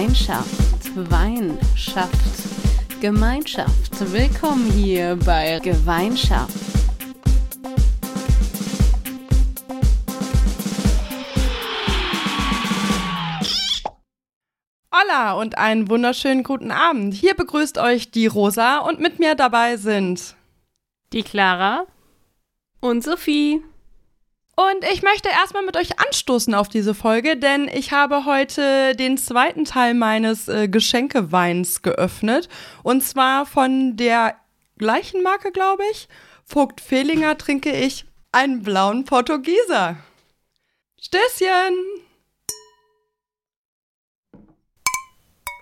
Gemeinschaft, Wein schafft Gemeinschaft. Willkommen hier bei Gemeinschaft. Hola und einen wunderschönen guten Abend. Hier begrüßt euch die Rosa und mit mir dabei sind die Clara und Sophie. Und ich möchte erstmal mit euch anstoßen auf diese Folge, denn ich habe heute den zweiten Teil meines äh, Geschenkeweins geöffnet. Und zwar von der gleichen Marke, glaube ich. Vogt Fehlinger trinke ich einen blauen Portugieser. Stößchen!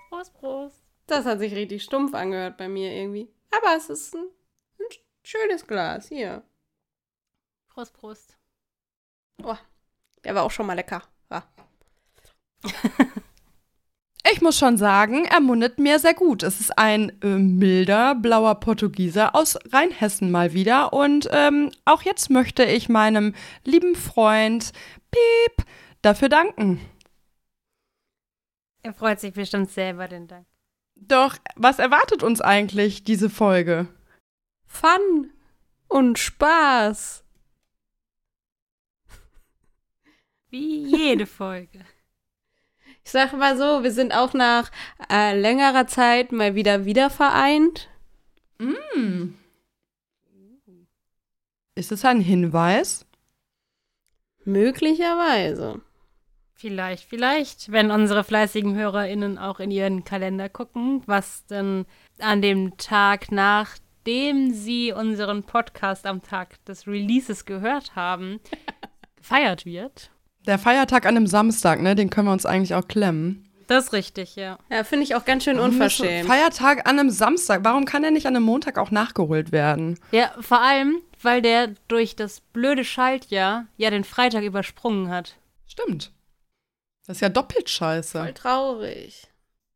Prost, Prost. Das hat sich richtig stumpf angehört bei mir irgendwie. Aber es ist ein, ein schönes Glas. Hier. Prost, Prost. Oh, der war auch schon mal lecker. Ja. Ich muss schon sagen, er mundet mir sehr gut. Es ist ein äh, milder blauer Portugieser aus Rheinhessen mal wieder. Und ähm, auch jetzt möchte ich meinem lieben Freund Piep dafür danken. Er freut sich bestimmt selber den Dank. Doch, was erwartet uns eigentlich diese Folge? Fun und Spaß. Wie jede Folge. Ich sag mal so, wir sind auch nach äh, längerer Zeit mal wieder wieder vereint. Mm. Ist es ein Hinweis? Möglicherweise. Vielleicht, vielleicht, wenn unsere fleißigen HörerInnen auch in ihren Kalender gucken, was denn an dem Tag, nachdem sie unseren Podcast am Tag des Releases gehört haben, gefeiert wird. Der Feiertag an einem Samstag, ne, den können wir uns eigentlich auch klemmen. Das ist richtig, ja. Ja, finde ich auch ganz schön unverschämt. Feiertag an einem Samstag. Warum kann der nicht an einem Montag auch nachgeholt werden? Ja, vor allem, weil der durch das blöde Schaltjahr ja den Freitag übersprungen hat. Stimmt. Das ist ja doppelt scheiße. Voll traurig.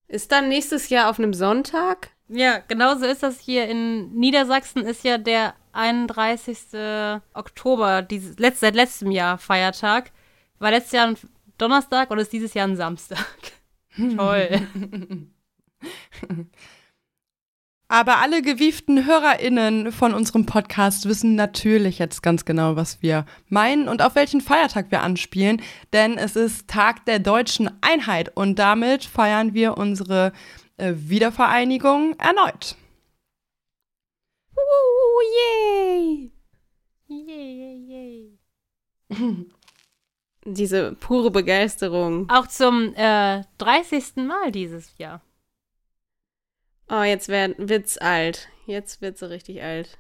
Ist dann nächstes Jahr auf einem Sonntag? Ja, genauso ist das hier in Niedersachsen, ist ja der 31. Oktober, dieses, letzt, seit letztem Jahr Feiertag. War letztes Jahr ein Donnerstag und ist dieses Jahr ein Samstag. Toll. Aber alle gewieften HörerInnen von unserem Podcast wissen natürlich jetzt ganz genau, was wir meinen und auf welchen Feiertag wir anspielen, denn es ist Tag der deutschen Einheit und damit feiern wir unsere äh, Wiedervereinigung erneut. Uh, yay! Yay, yay, yay. Diese pure Begeisterung. Auch zum äh, 30. Mal dieses Jahr. Oh, jetzt werd, wird's alt. Jetzt wird sie richtig alt.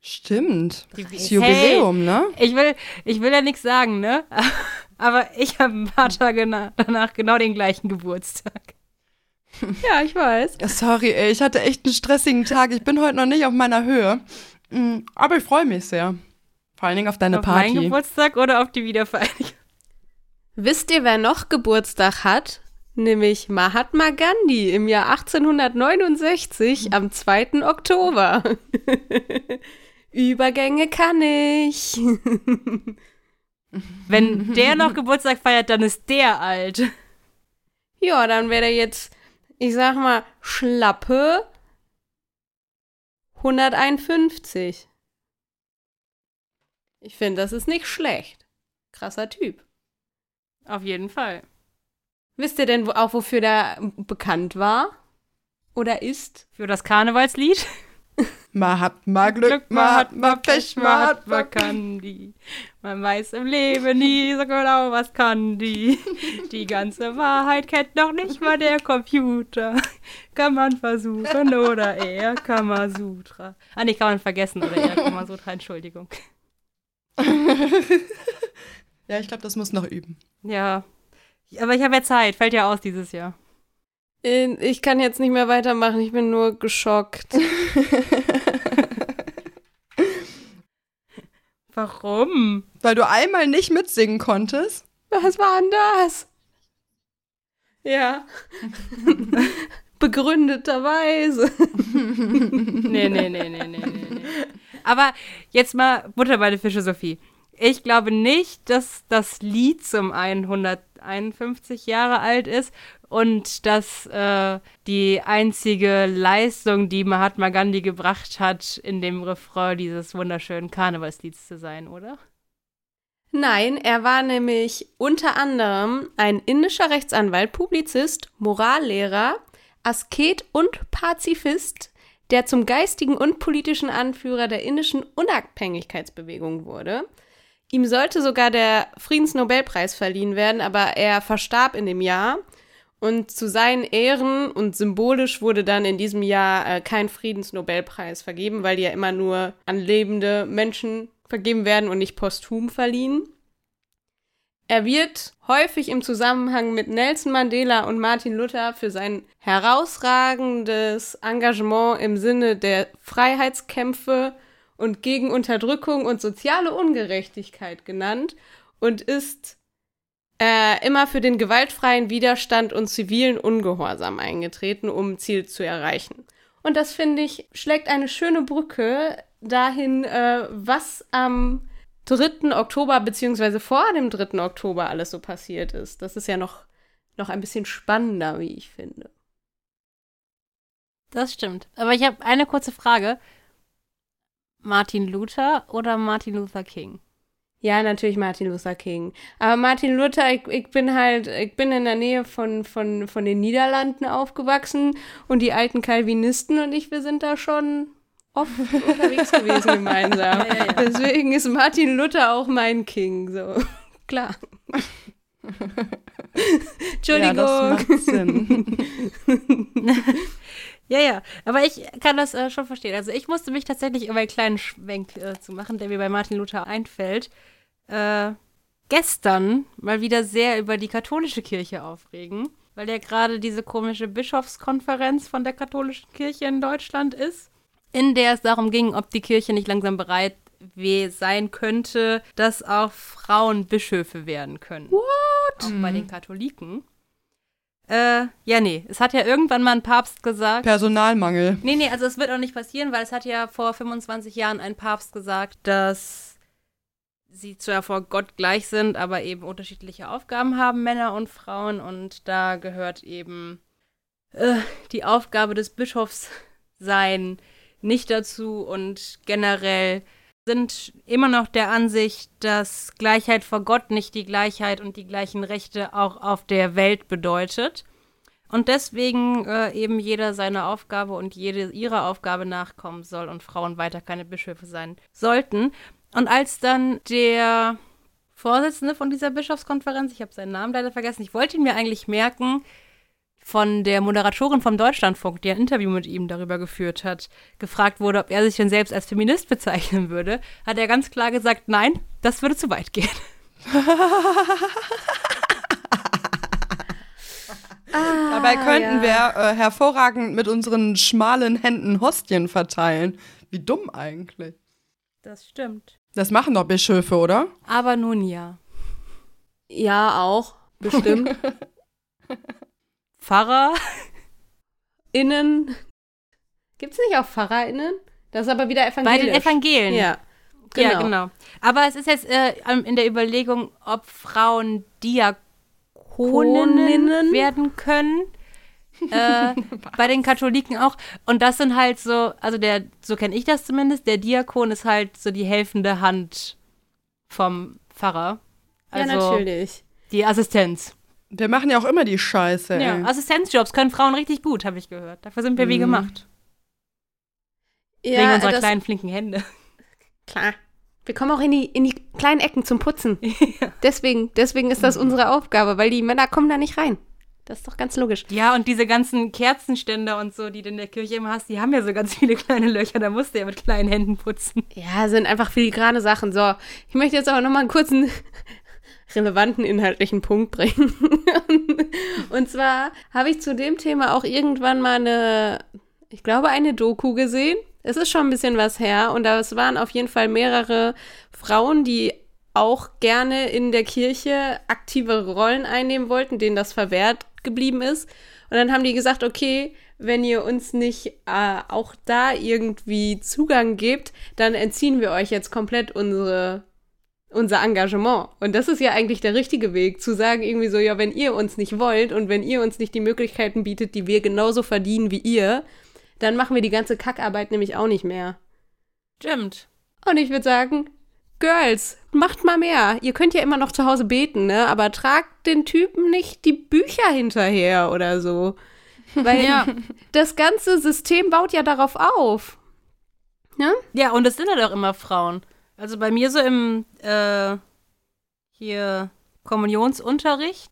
Stimmt. Das Jubiläum, Hey, ne? Ich will, ich will ja nichts sagen, ne? Aber ich habe ein paar Tage na danach genau den gleichen Geburtstag. Ja, ich weiß. Ja, sorry, ey, ich hatte echt einen stressigen Tag. Ich bin heute noch nicht auf meiner Höhe. Mm, Aber ich freue mich sehr. Vor allen Dingen auf deine auf meinen Party. Geburtstag oder auf die Wiedervereinigung? Wisst ihr, wer noch Geburtstag hat? Nämlich Mahatma Gandhi im Jahr 1869 am 2. Oktober. Übergänge kann ich. Wenn der noch Geburtstag feiert, dann ist der alt. ja, dann wäre er jetzt, ich sag mal, schlappe 151. Ich finde, das ist nicht schlecht. Krasser Typ. Auf jeden Fall. Wisst ihr denn auch, wofür der bekannt war? Oder ist? Für das Karnevalslied. Mahatma Glück, Mahatma Pech, Mahatma Kandi. Man weiß im Leben nie so genau, was kann die. Die ganze Wahrheit kennt noch nicht mal der Computer. Kann man versuchen oder eher Kamasutra. Ah, nee, kann man vergessen oder eher Kamasutra, Entschuldigung. Ja, ich glaube, das muss noch üben. Ja. Aber ich habe ja Zeit, fällt ja aus dieses Jahr. Ich kann jetzt nicht mehr weitermachen, ich bin nur geschockt. Warum? Weil du einmal nicht mitsingen konntest. Was war denn das? Ja. Begründeterweise. Nee, nee, nee, nee, nee, nee, nee. Aber jetzt mal Butter bei der Fische, Sophie. Ich glaube nicht, dass das Lied zum 151 Jahre alt ist und dass äh, die einzige Leistung, die Mahatma Gandhi gebracht hat, in dem Refrain dieses wunderschönen Karnevalslieds zu sein, oder? Nein, er war nämlich unter anderem ein indischer Rechtsanwalt, Publizist, Morallehrer, Asket und Pazifist, der zum geistigen und politischen Anführer der indischen Unabhängigkeitsbewegung wurde. Ihm sollte sogar der Friedensnobelpreis verliehen werden, aber er verstarb in dem Jahr. Und zu seinen Ehren und symbolisch wurde dann in diesem Jahr äh, kein Friedensnobelpreis vergeben, weil die ja immer nur an lebende Menschen vergeben werden und nicht posthum verliehen. Er wird häufig im Zusammenhang mit Nelson Mandela und Martin Luther für sein herausragendes Engagement im Sinne der Freiheitskämpfe und gegen Unterdrückung und soziale Ungerechtigkeit genannt und ist äh, immer für den gewaltfreien Widerstand und zivilen Ungehorsam eingetreten, um Ziel zu erreichen. Und das finde ich schlägt eine schöne Brücke dahin, äh, was am 3. Oktober beziehungsweise vor dem 3. Oktober alles so passiert ist. Das ist ja noch, noch ein bisschen spannender, wie ich finde. Das stimmt. Aber ich habe eine kurze Frage. Martin Luther oder Martin Luther King? Ja, natürlich Martin Luther King. Aber Martin Luther, ich, ich bin halt, ich bin in der Nähe von, von, von den Niederlanden aufgewachsen und die alten Calvinisten und ich, wir sind da schon oft unterwegs gewesen gemeinsam. Ja, ja, ja. Deswegen ist Martin Luther auch mein King, so. Klar. Entschuldigung. Ja, das macht Sinn. Ja, ja, aber ich kann das äh, schon verstehen. Also ich musste mich tatsächlich über einen kleinen Schwenk äh, zu machen, der mir bei Martin Luther einfällt. Äh, gestern mal wieder sehr über die katholische Kirche aufregen, weil ja gerade diese komische Bischofskonferenz von der katholischen Kirche in Deutschland ist, in der es darum ging, ob die Kirche nicht langsam bereit sein könnte, dass auch Frauen Bischöfe werden können. What? Auch bei den Katholiken. Äh, ja, nee. Es hat ja irgendwann mal ein Papst gesagt. Personalmangel. Nee, nee, also es wird auch nicht passieren, weil es hat ja vor 25 Jahren ein Papst gesagt, dass sie zwar vor Gott gleich sind, aber eben unterschiedliche Aufgaben haben, Männer und Frauen. Und da gehört eben äh, die Aufgabe des Bischofs sein nicht dazu. Und generell sind immer noch der Ansicht, dass Gleichheit vor Gott nicht die Gleichheit und die gleichen Rechte auch auf der Welt bedeutet. Und deswegen äh, eben jeder seiner Aufgabe und jede ihrer Aufgabe nachkommen soll und Frauen weiter keine Bischöfe sein sollten. Und als dann der Vorsitzende von dieser Bischofskonferenz, ich habe seinen Namen leider vergessen, ich wollte ihn mir eigentlich merken, von der Moderatorin vom Deutschlandfunk, die ein Interview mit ihm darüber geführt hat, gefragt wurde, ob er sich denn selbst als Feminist bezeichnen würde, hat er ganz klar gesagt, nein, das würde zu weit gehen. ah, Dabei könnten ja. wir äh, hervorragend mit unseren schmalen Händen Hostien verteilen. Wie dumm eigentlich. Das stimmt. Das machen doch Bischöfe, oder? Aber nun ja. Ja, auch. Bestimmt. Pfarrer innen. Gibt es nicht auch PfarrerInnen? Das ist aber wieder evangelisch. Bei den Evangelien. Ja. Genau. Ja, genau. Aber es ist jetzt äh, in der Überlegung, ob Frauen Diakoninnen werden können. äh, bei den Katholiken auch. Und das sind halt so, also der, so kenne ich das zumindest, der Diakon ist halt so die helfende Hand vom Pfarrer. Also ja, natürlich. Die Assistenz. Wir machen ja auch immer die Scheiße. Ja, ey. Assistenzjobs können Frauen richtig gut, habe ich gehört. Dafür sind wir mhm. wie gemacht. Ja, Wegen unserer kleinen, flinken Hände. Klar. Wir kommen auch in die, in die kleinen Ecken zum Putzen. Ja. Deswegen, deswegen ist das unsere Aufgabe, weil die Männer kommen da nicht rein. Das ist doch ganz logisch. Ja, und diese ganzen Kerzenständer und so, die du in der Kirche immer hast, die haben ja so ganz viele kleine Löcher. Da musst du ja mit kleinen Händen putzen. Ja, sind einfach filigrane Sachen. So, ich möchte jetzt aber noch mal einen kurzen relevanten inhaltlichen Punkt bringen. und zwar habe ich zu dem Thema auch irgendwann mal eine, ich glaube, eine Doku gesehen. Es ist schon ein bisschen was her und das waren auf jeden Fall mehrere Frauen, die auch gerne in der Kirche aktive Rollen einnehmen wollten, denen das verwehrt geblieben ist. Und dann haben die gesagt, okay, wenn ihr uns nicht äh, auch da irgendwie Zugang gebt, dann entziehen wir euch jetzt komplett unsere unser Engagement. Und das ist ja eigentlich der richtige Weg, zu sagen irgendwie so, ja, wenn ihr uns nicht wollt und wenn ihr uns nicht die Möglichkeiten bietet, die wir genauso verdienen wie ihr, dann machen wir die ganze Kackarbeit nämlich auch nicht mehr. Stimmt. Und ich würde sagen, Girls, macht mal mehr. Ihr könnt ja immer noch zu Hause beten, ne? Aber tragt den Typen nicht die Bücher hinterher oder so. Weil Ja. das ganze System baut ja darauf auf. Ne? Ja, und es sind halt auch immer Frauen. Also bei mir so im äh, hier Kommunionsunterricht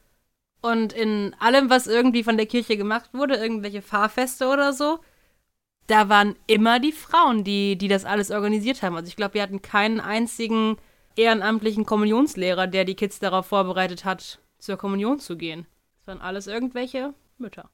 und in allem, was irgendwie von der Kirche gemacht wurde, irgendwelche Fahrfeste oder so, da waren immer die Frauen, die, die das alles organisiert haben. Also ich glaube, wir hatten keinen einzigen ehrenamtlichen Kommunionslehrer, der die Kids darauf vorbereitet hat, zur Kommunion zu gehen. Das waren alles irgendwelche Mütter.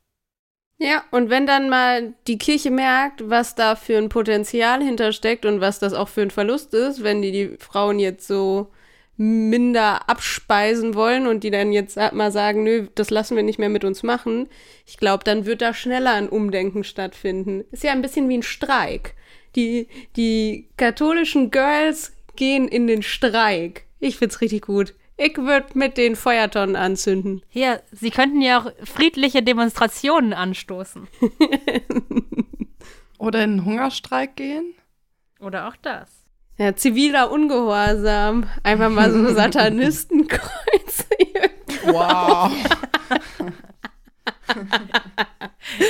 Ja, und wenn dann mal die Kirche merkt, was da für ein Potenzial hintersteckt und was das auch für ein Verlust ist, wenn die die Frauen jetzt so minder abspeisen wollen und die dann jetzt mal sagen, nö, das lassen wir nicht mehr mit uns machen, ich glaube, dann wird da schneller ein Umdenken stattfinden. Ist ja ein bisschen wie ein Streik. Die, die katholischen Girls gehen in den Streik. Ich find's richtig gut. Ich würde mit den Feuertonnen anzünden. Hier, sie könnten ja auch friedliche Demonstrationen anstoßen. Oder in einen Hungerstreik gehen? Oder auch das. Ja, ziviler Ungehorsam. Einfach mal so Satanistenkreuze. Wow.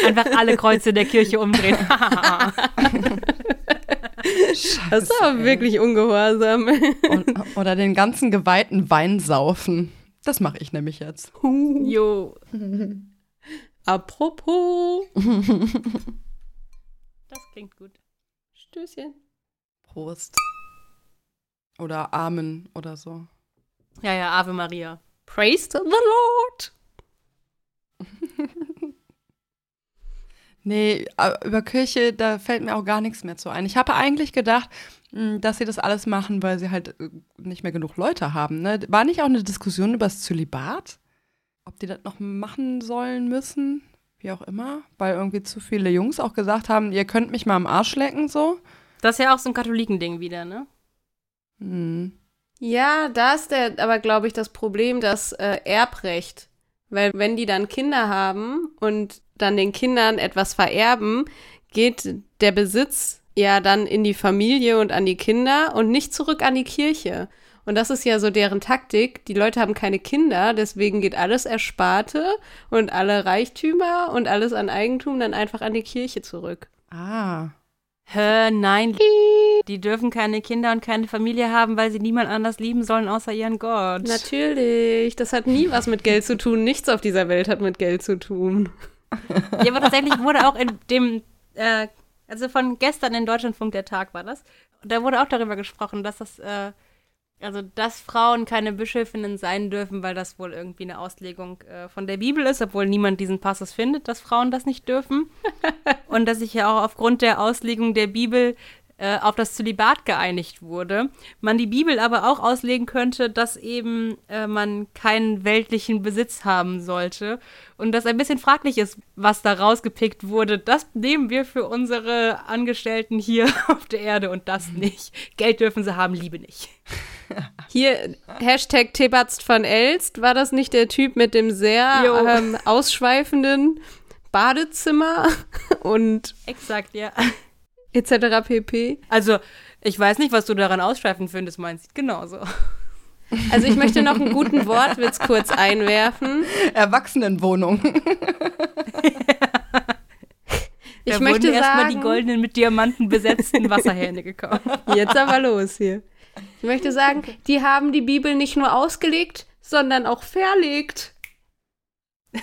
Einfach alle Kreuze der Kirche umdrehen. Das ist aber wirklich ungehorsam. Und, oder den ganzen geweihten Wein saufen. Das mache ich nämlich jetzt. jo. Apropos. Das klingt gut. Stößchen. Prost. Oder Amen oder so. Ja, ja, Ave Maria. Praise the Lord. Nee, über Kirche, da fällt mir auch gar nichts mehr zu ein. Ich habe eigentlich gedacht, mh, dass sie das alles machen, weil sie halt äh, nicht mehr genug Leute haben. Ne? War nicht auch eine Diskussion über das Zölibat? Ob die das noch machen sollen müssen? Wie auch immer. Weil irgendwie zu viele Jungs auch gesagt haben, ihr könnt mich mal am Arsch lecken, so. Das ist ja auch so ein Katholikending wieder, ne? Hm. Ja, da ist der, aber glaube ich, das Problem, das äh, Erbrecht. Weil wenn die dann Kinder haben und dann den Kindern etwas vererben, geht der Besitz ja dann in die Familie und an die Kinder und nicht zurück an die Kirche. Und das ist ja so deren Taktik. Die Leute haben keine Kinder, deswegen geht alles Ersparte und alle Reichtümer und alles an Eigentum dann einfach an die Kirche zurück. Ah. Hä, nein. Die dürfen keine Kinder und keine Familie haben, weil sie niemand anders lieben sollen, außer ihren Gott. Natürlich, das hat nie was mit Geld zu tun. Nichts auf dieser Welt hat mit Geld zu tun. Ja, aber tatsächlich wurde auch in dem, äh, also von gestern in Deutschlandfunk der Tag war das, und da wurde auch darüber gesprochen, dass das, äh, also dass Frauen keine Bischöfinnen sein dürfen, weil das wohl irgendwie eine Auslegung äh, von der Bibel ist, obwohl niemand diesen Passus findet, dass Frauen das nicht dürfen. und dass sich ja auch aufgrund der Auslegung der Bibel äh, auf das Zölibat geeinigt wurde. Man die Bibel aber auch auslegen könnte, dass eben äh, man keinen weltlichen Besitz haben sollte. Und das ein bisschen fraglich ist, was da rausgepickt wurde. Das nehmen wir für unsere Angestellten hier auf der Erde und das nicht. Geld dürfen sie haben, Liebe nicht. Hier, Hashtag Tebatzt van Elst, war das nicht der Typ mit dem sehr ähm, ausschweifenden Badezimmer und Exakt, ja. Etc. pp? Also, ich weiß nicht, was du daran ausschweifend findest, meinst genauso. Also ich möchte noch einen guten Wortwitz kurz einwerfen. Erwachsenenwohnung. Ich da möchte wurden erstmal die goldenen mit Diamanten besetzten Wasserhähne gekauft. jetzt aber los hier. Ich möchte sagen, die haben die Bibel nicht nur ausgelegt, sondern auch verlegt.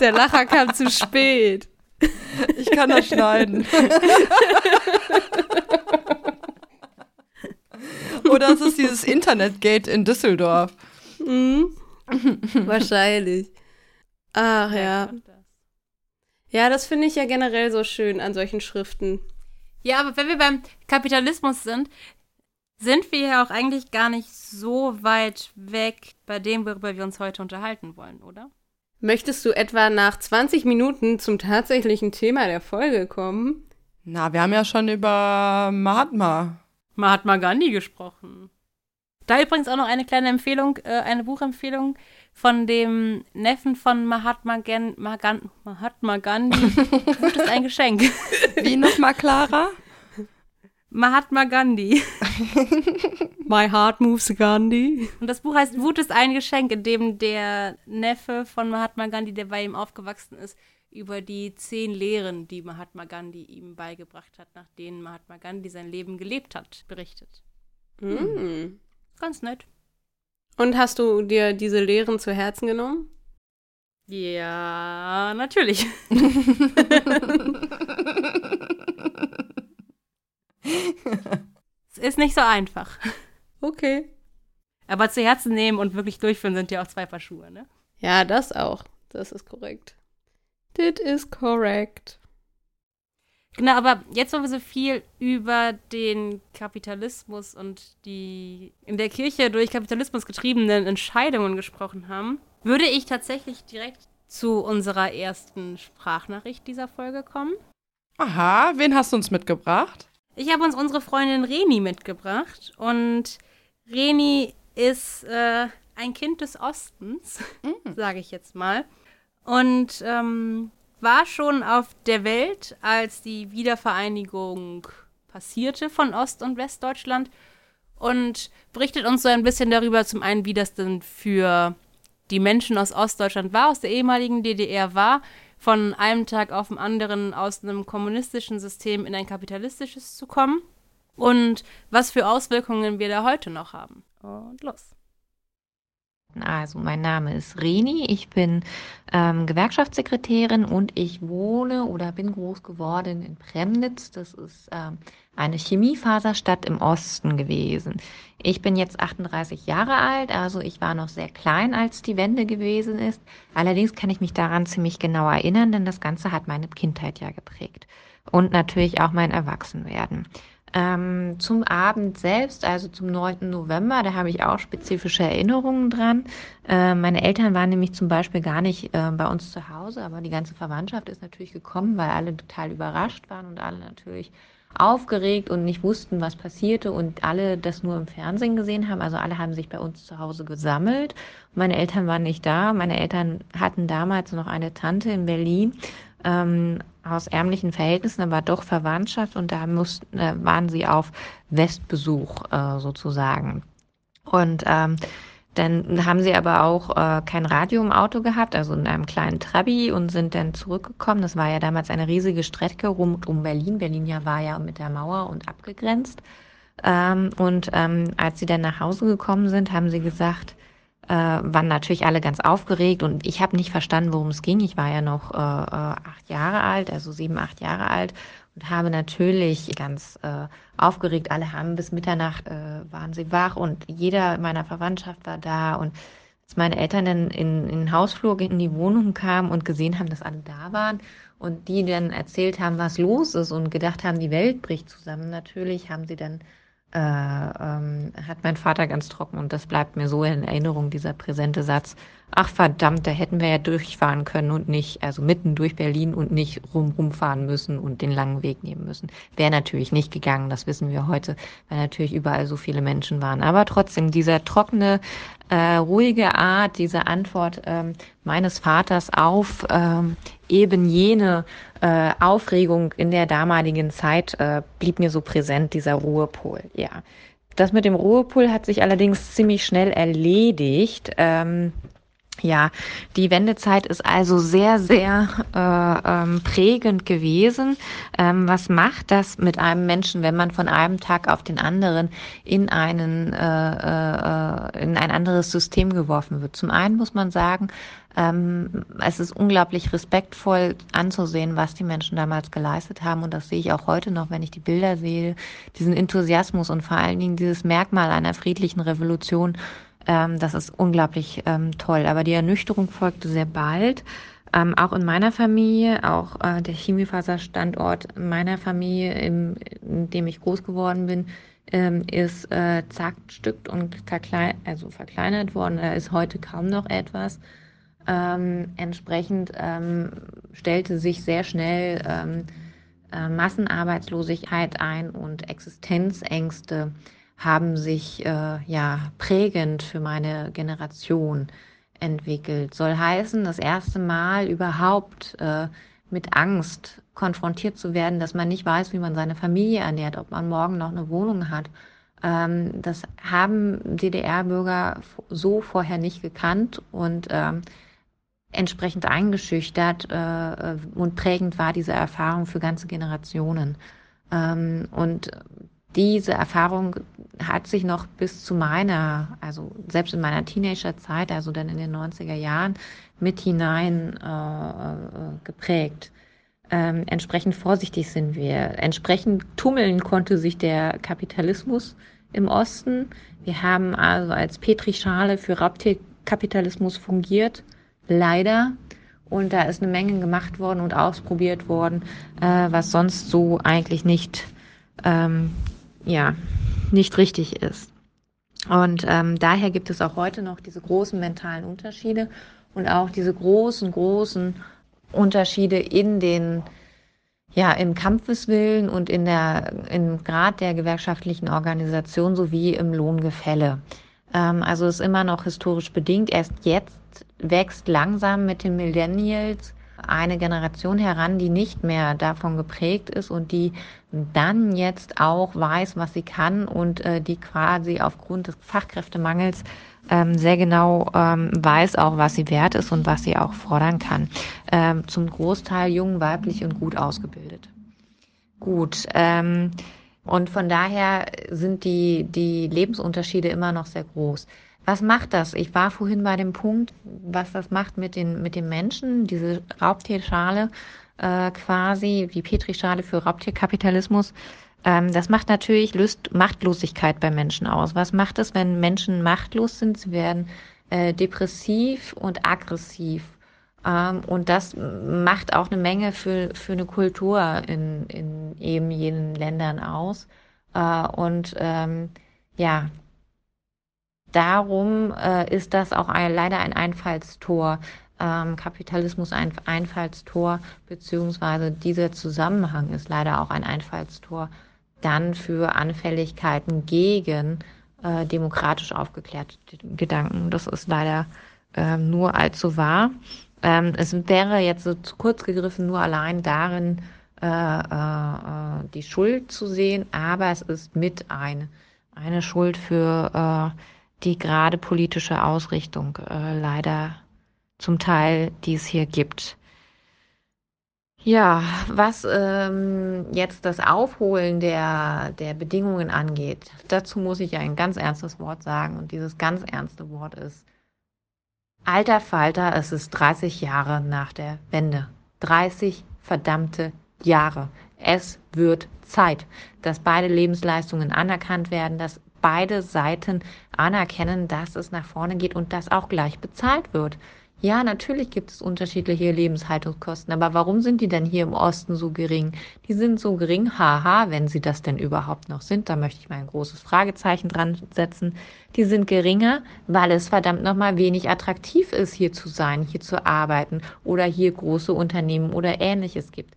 Der Lacher kam zu spät. Ich kann das schneiden. Oder es ist dieses Internetgate in Düsseldorf. Mhm. Wahrscheinlich. Ach ja. Ja, das finde ich ja generell so schön an solchen Schriften. Ja, aber wenn wir beim Kapitalismus sind, sind wir ja auch eigentlich gar nicht so weit weg bei dem, worüber wir uns heute unterhalten wollen, oder? Möchtest du etwa nach 20 Minuten zum tatsächlichen Thema der Folge kommen? Na, wir haben ja schon über Mahatma Mahatma Gandhi gesprochen. Da übrigens auch noch eine kleine Empfehlung, äh, eine Buchempfehlung von dem Neffen von Mahatma, Gen Magan Mahatma Gandhi. Wut ist ein Geschenk. Wie nochmal, Clara? Mahatma Gandhi. My heart moves Gandhi. Und das Buch heißt Wut ist ein Geschenk, in dem der Neffe von Mahatma Gandhi, der bei ihm aufgewachsen ist, über die zehn Lehren, die Mahatma Gandhi ihm beigebracht hat, nach denen Mahatma Gandhi sein Leben gelebt hat, berichtet. Mm. Ganz nett. Und hast du dir diese Lehren zu Herzen genommen? Ja, natürlich. es ist nicht so einfach. Okay. Aber zu Herzen nehmen und wirklich durchführen sind ja auch zwei Paar Schuhe, ne? Ja, das auch. Das ist korrekt. That is correct. Genau, aber jetzt, wo wir so viel über den Kapitalismus und die in der Kirche durch Kapitalismus getriebenen Entscheidungen gesprochen haben, würde ich tatsächlich direkt zu unserer ersten Sprachnachricht dieser Folge kommen. Aha, wen hast du uns mitgebracht? Ich habe uns unsere Freundin Reni mitgebracht und Reni ist äh, ein Kind des Ostens, Mm. sage ich jetzt mal. Und ähm, war schon auf der Welt, als die Wiedervereinigung passierte von Ost- und Westdeutschland und berichtet uns so ein bisschen darüber, zum einen, wie das denn für die Menschen aus Ostdeutschland war, aus der ehemaligen DDR war, von einem Tag auf den anderen aus einem kommunistischen System in ein kapitalistisches zu kommen und was für Auswirkungen wir da heute noch haben. Und los. Also, mein Name ist Reni, ich bin ähm, Gewerkschaftssekretärin und ich wohne oder bin groß geworden in Premnitz. Das ist ähm, eine Chemiefaserstadt im Osten gewesen. Ich bin jetzt 38 Jahre alt, also ich war noch sehr klein, als die Wende gewesen ist. Allerdings kann ich mich daran ziemlich genau erinnern, denn das Ganze hat meine Kindheit ja geprägt. Und natürlich auch mein Erwachsenwerden. Ähm, zum Abend selbst, also zum 9. November, da habe ich auch spezifische Erinnerungen dran. Äh, meine Eltern waren nämlich zum Beispiel gar nicht äh, bei uns zu Hause, aber die ganze Verwandtschaft ist natürlich gekommen, weil alle total überrascht waren und alle natürlich aufgeregt und nicht wussten, was passierte und alle das nur im Fernsehen gesehen haben. Also alle haben sich bei uns zu Hause gesammelt. Meine Eltern waren nicht da. Meine Eltern hatten damals noch eine Tante in Berlin ähm, aus ärmlichen Verhältnissen, aber doch Verwandtschaft und da mussten, äh, waren sie auf Westbesuch äh, sozusagen. Und ähm, dann haben sie aber auch äh, kein Radio im Auto gehabt, also in einem kleinen Trabi und sind dann zurückgekommen. Das war ja damals eine riesige Strecke rund um Berlin. Berlin ja war ja mit der Mauer und abgegrenzt. Ähm, und ähm, als sie dann nach Hause gekommen sind, haben sie gesagt, äh, waren natürlich alle ganz aufgeregt und ich habe nicht verstanden, worum es ging. Ich war ja noch äh, äh, acht Jahre alt, also sieben, acht Jahre alt und habe natürlich ganz äh, aufgeregt. Alle haben bis Mitternacht äh, waren sie wach und jeder meiner Verwandtschaft war da und als meine Eltern dann in, in den Hausflur in die Wohnung kamen und gesehen haben, dass alle da waren und die dann erzählt haben, was los ist und gedacht haben, die Welt bricht zusammen, natürlich haben sie dann äh, ähm, hat mein Vater ganz trocken und das bleibt mir so in Erinnerung, dieser präsente Satz. Ach verdammt, da hätten wir ja durchfahren können und nicht, also mitten durch Berlin und nicht rum rumfahren müssen und den langen Weg nehmen müssen. Wäre natürlich nicht gegangen, das wissen wir heute, weil natürlich überall so viele Menschen waren. Aber trotzdem, dieser trockene, äh, ruhige Art, diese Antwort ähm, meines Vaters auf ähm, eben jene äh, Aufregung in der damaligen Zeit äh, blieb mir so präsent, dieser Ruhepol, ja. Das mit dem Ruhepol hat sich allerdings ziemlich schnell erledigt. Ähm, ja, die Wendezeit ist also sehr, sehr äh, ähm, prägend gewesen. Ähm, was macht das mit einem Menschen, wenn man von einem Tag auf den anderen in einen äh, äh, in ein anderes System geworfen wird? Zum einen muss man sagen, ähm, es ist unglaublich respektvoll anzusehen, was die Menschen damals geleistet haben. Und das sehe ich auch heute noch, wenn ich die Bilder sehe, diesen Enthusiasmus und vor allen Dingen dieses Merkmal einer friedlichen Revolution. Ähm, das ist unglaublich ähm, toll. Aber die Ernüchterung folgte sehr bald. Ähm, auch in meiner Familie, auch äh, der Chemiefaserstandort meiner Familie, im, in dem ich groß geworden bin, ähm, ist äh, zerstückt und verklein also verkleinert worden. Da ist heute kaum noch etwas. Ähm, entsprechend ähm, stellte sich sehr schnell ähm, äh, Massenarbeitslosigkeit ein und Existenzängste haben sich äh, ja prägend für meine Generation entwickelt. Soll heißen, das erste Mal überhaupt äh, mit Angst konfrontiert zu werden, dass man nicht weiß, wie man seine Familie ernährt, ob man morgen noch eine Wohnung hat. Ähm, das haben DDR-Bürger so vorher nicht gekannt und ähm, entsprechend eingeschüchtert äh, und prägend war diese Erfahrung für ganze Generationen. Ähm, und diese Erfahrung hat sich noch bis zu meiner, also selbst in meiner Teenagerzeit, also dann in den 90er Jahren, mit hinein äh, äh, geprägt. Ähm, entsprechend vorsichtig sind wir. Entsprechend tummeln konnte sich der Kapitalismus im Osten. Wir haben also als Petrischale für Raubtierkapitalismus fungiert, leider. Und da ist eine Menge gemacht worden und ausprobiert worden, äh, was sonst so eigentlich nicht ähm, ja, nicht richtig ist. Und ähm, daher gibt es auch heute noch diese großen mentalen Unterschiede und auch diese großen, großen Unterschiede in den, ja, im Kampfeswillen und in der, im Grad der gewerkschaftlichen Organisation sowie im Lohngefälle. Ähm, also ist immer noch historisch bedingt. Erst jetzt wächst langsam mit den Millennials eine Generation heran, die nicht mehr davon geprägt ist und die dann jetzt auch weiß, was sie kann und äh, die quasi aufgrund des Fachkräftemangels ähm, sehr genau ähm, weiß auch, was sie wert ist und was sie auch fordern kann. Ähm, zum Großteil jung, weiblich und gut ausgebildet. Gut. Ähm, und von daher sind die, die Lebensunterschiede immer noch sehr groß. Was macht das? Ich war vorhin bei dem Punkt, was das macht mit den, mit den Menschen, diese Raubtierschale äh, quasi, wie Petrischale für Raubtierkapitalismus. Ähm, das macht natürlich Lust, Machtlosigkeit bei Menschen aus. Was macht es, wenn Menschen machtlos sind? Sie werden äh, depressiv und aggressiv. Ähm, und das macht auch eine Menge für, für eine Kultur in, in eben jenen Ländern aus. Äh, und ähm, ja, darum äh, ist das auch ein, leider ein Einfallstor, ähm, Kapitalismus ein Einfallstor, beziehungsweise dieser Zusammenhang ist leider auch ein Einfallstor dann für Anfälligkeiten gegen äh, demokratisch aufgeklärte Gedanken. Das ist leider äh, nur allzu wahr. Ähm, es wäre jetzt so zu kurz gegriffen, nur allein darin äh, äh, äh die Schuld zu sehen, aber es ist mit ein, eine Schuld für die gerade politische Ausrichtung äh, leider zum Teil, die es hier gibt. Ja, was ähm, jetzt das Aufholen der, der Bedingungen angeht, dazu muss ich ein ganz ernstes Wort sagen. Und dieses ganz ernste Wort ist, alter Falter, es ist 30 Jahre nach der Wende. 30 verdammte Jahre. Es wird Zeit, dass beide Lebensleistungen anerkannt werden, dass beide Seiten anerkennen, dass es nach vorne geht und dass auch gleich bezahlt wird. Ja, natürlich gibt es unterschiedliche Lebenshaltungskosten, aber warum sind die denn hier im Osten so gering? Die sind so gering, haha, wenn sie das denn überhaupt noch sind, da möchte ich mal ein großes Fragezeichen dran setzen. Die sind geringer, weil es verdammt nochmal wenig attraktiv ist, hier zu sein, hier zu arbeiten oder hier große Unternehmen oder ähnliches gibt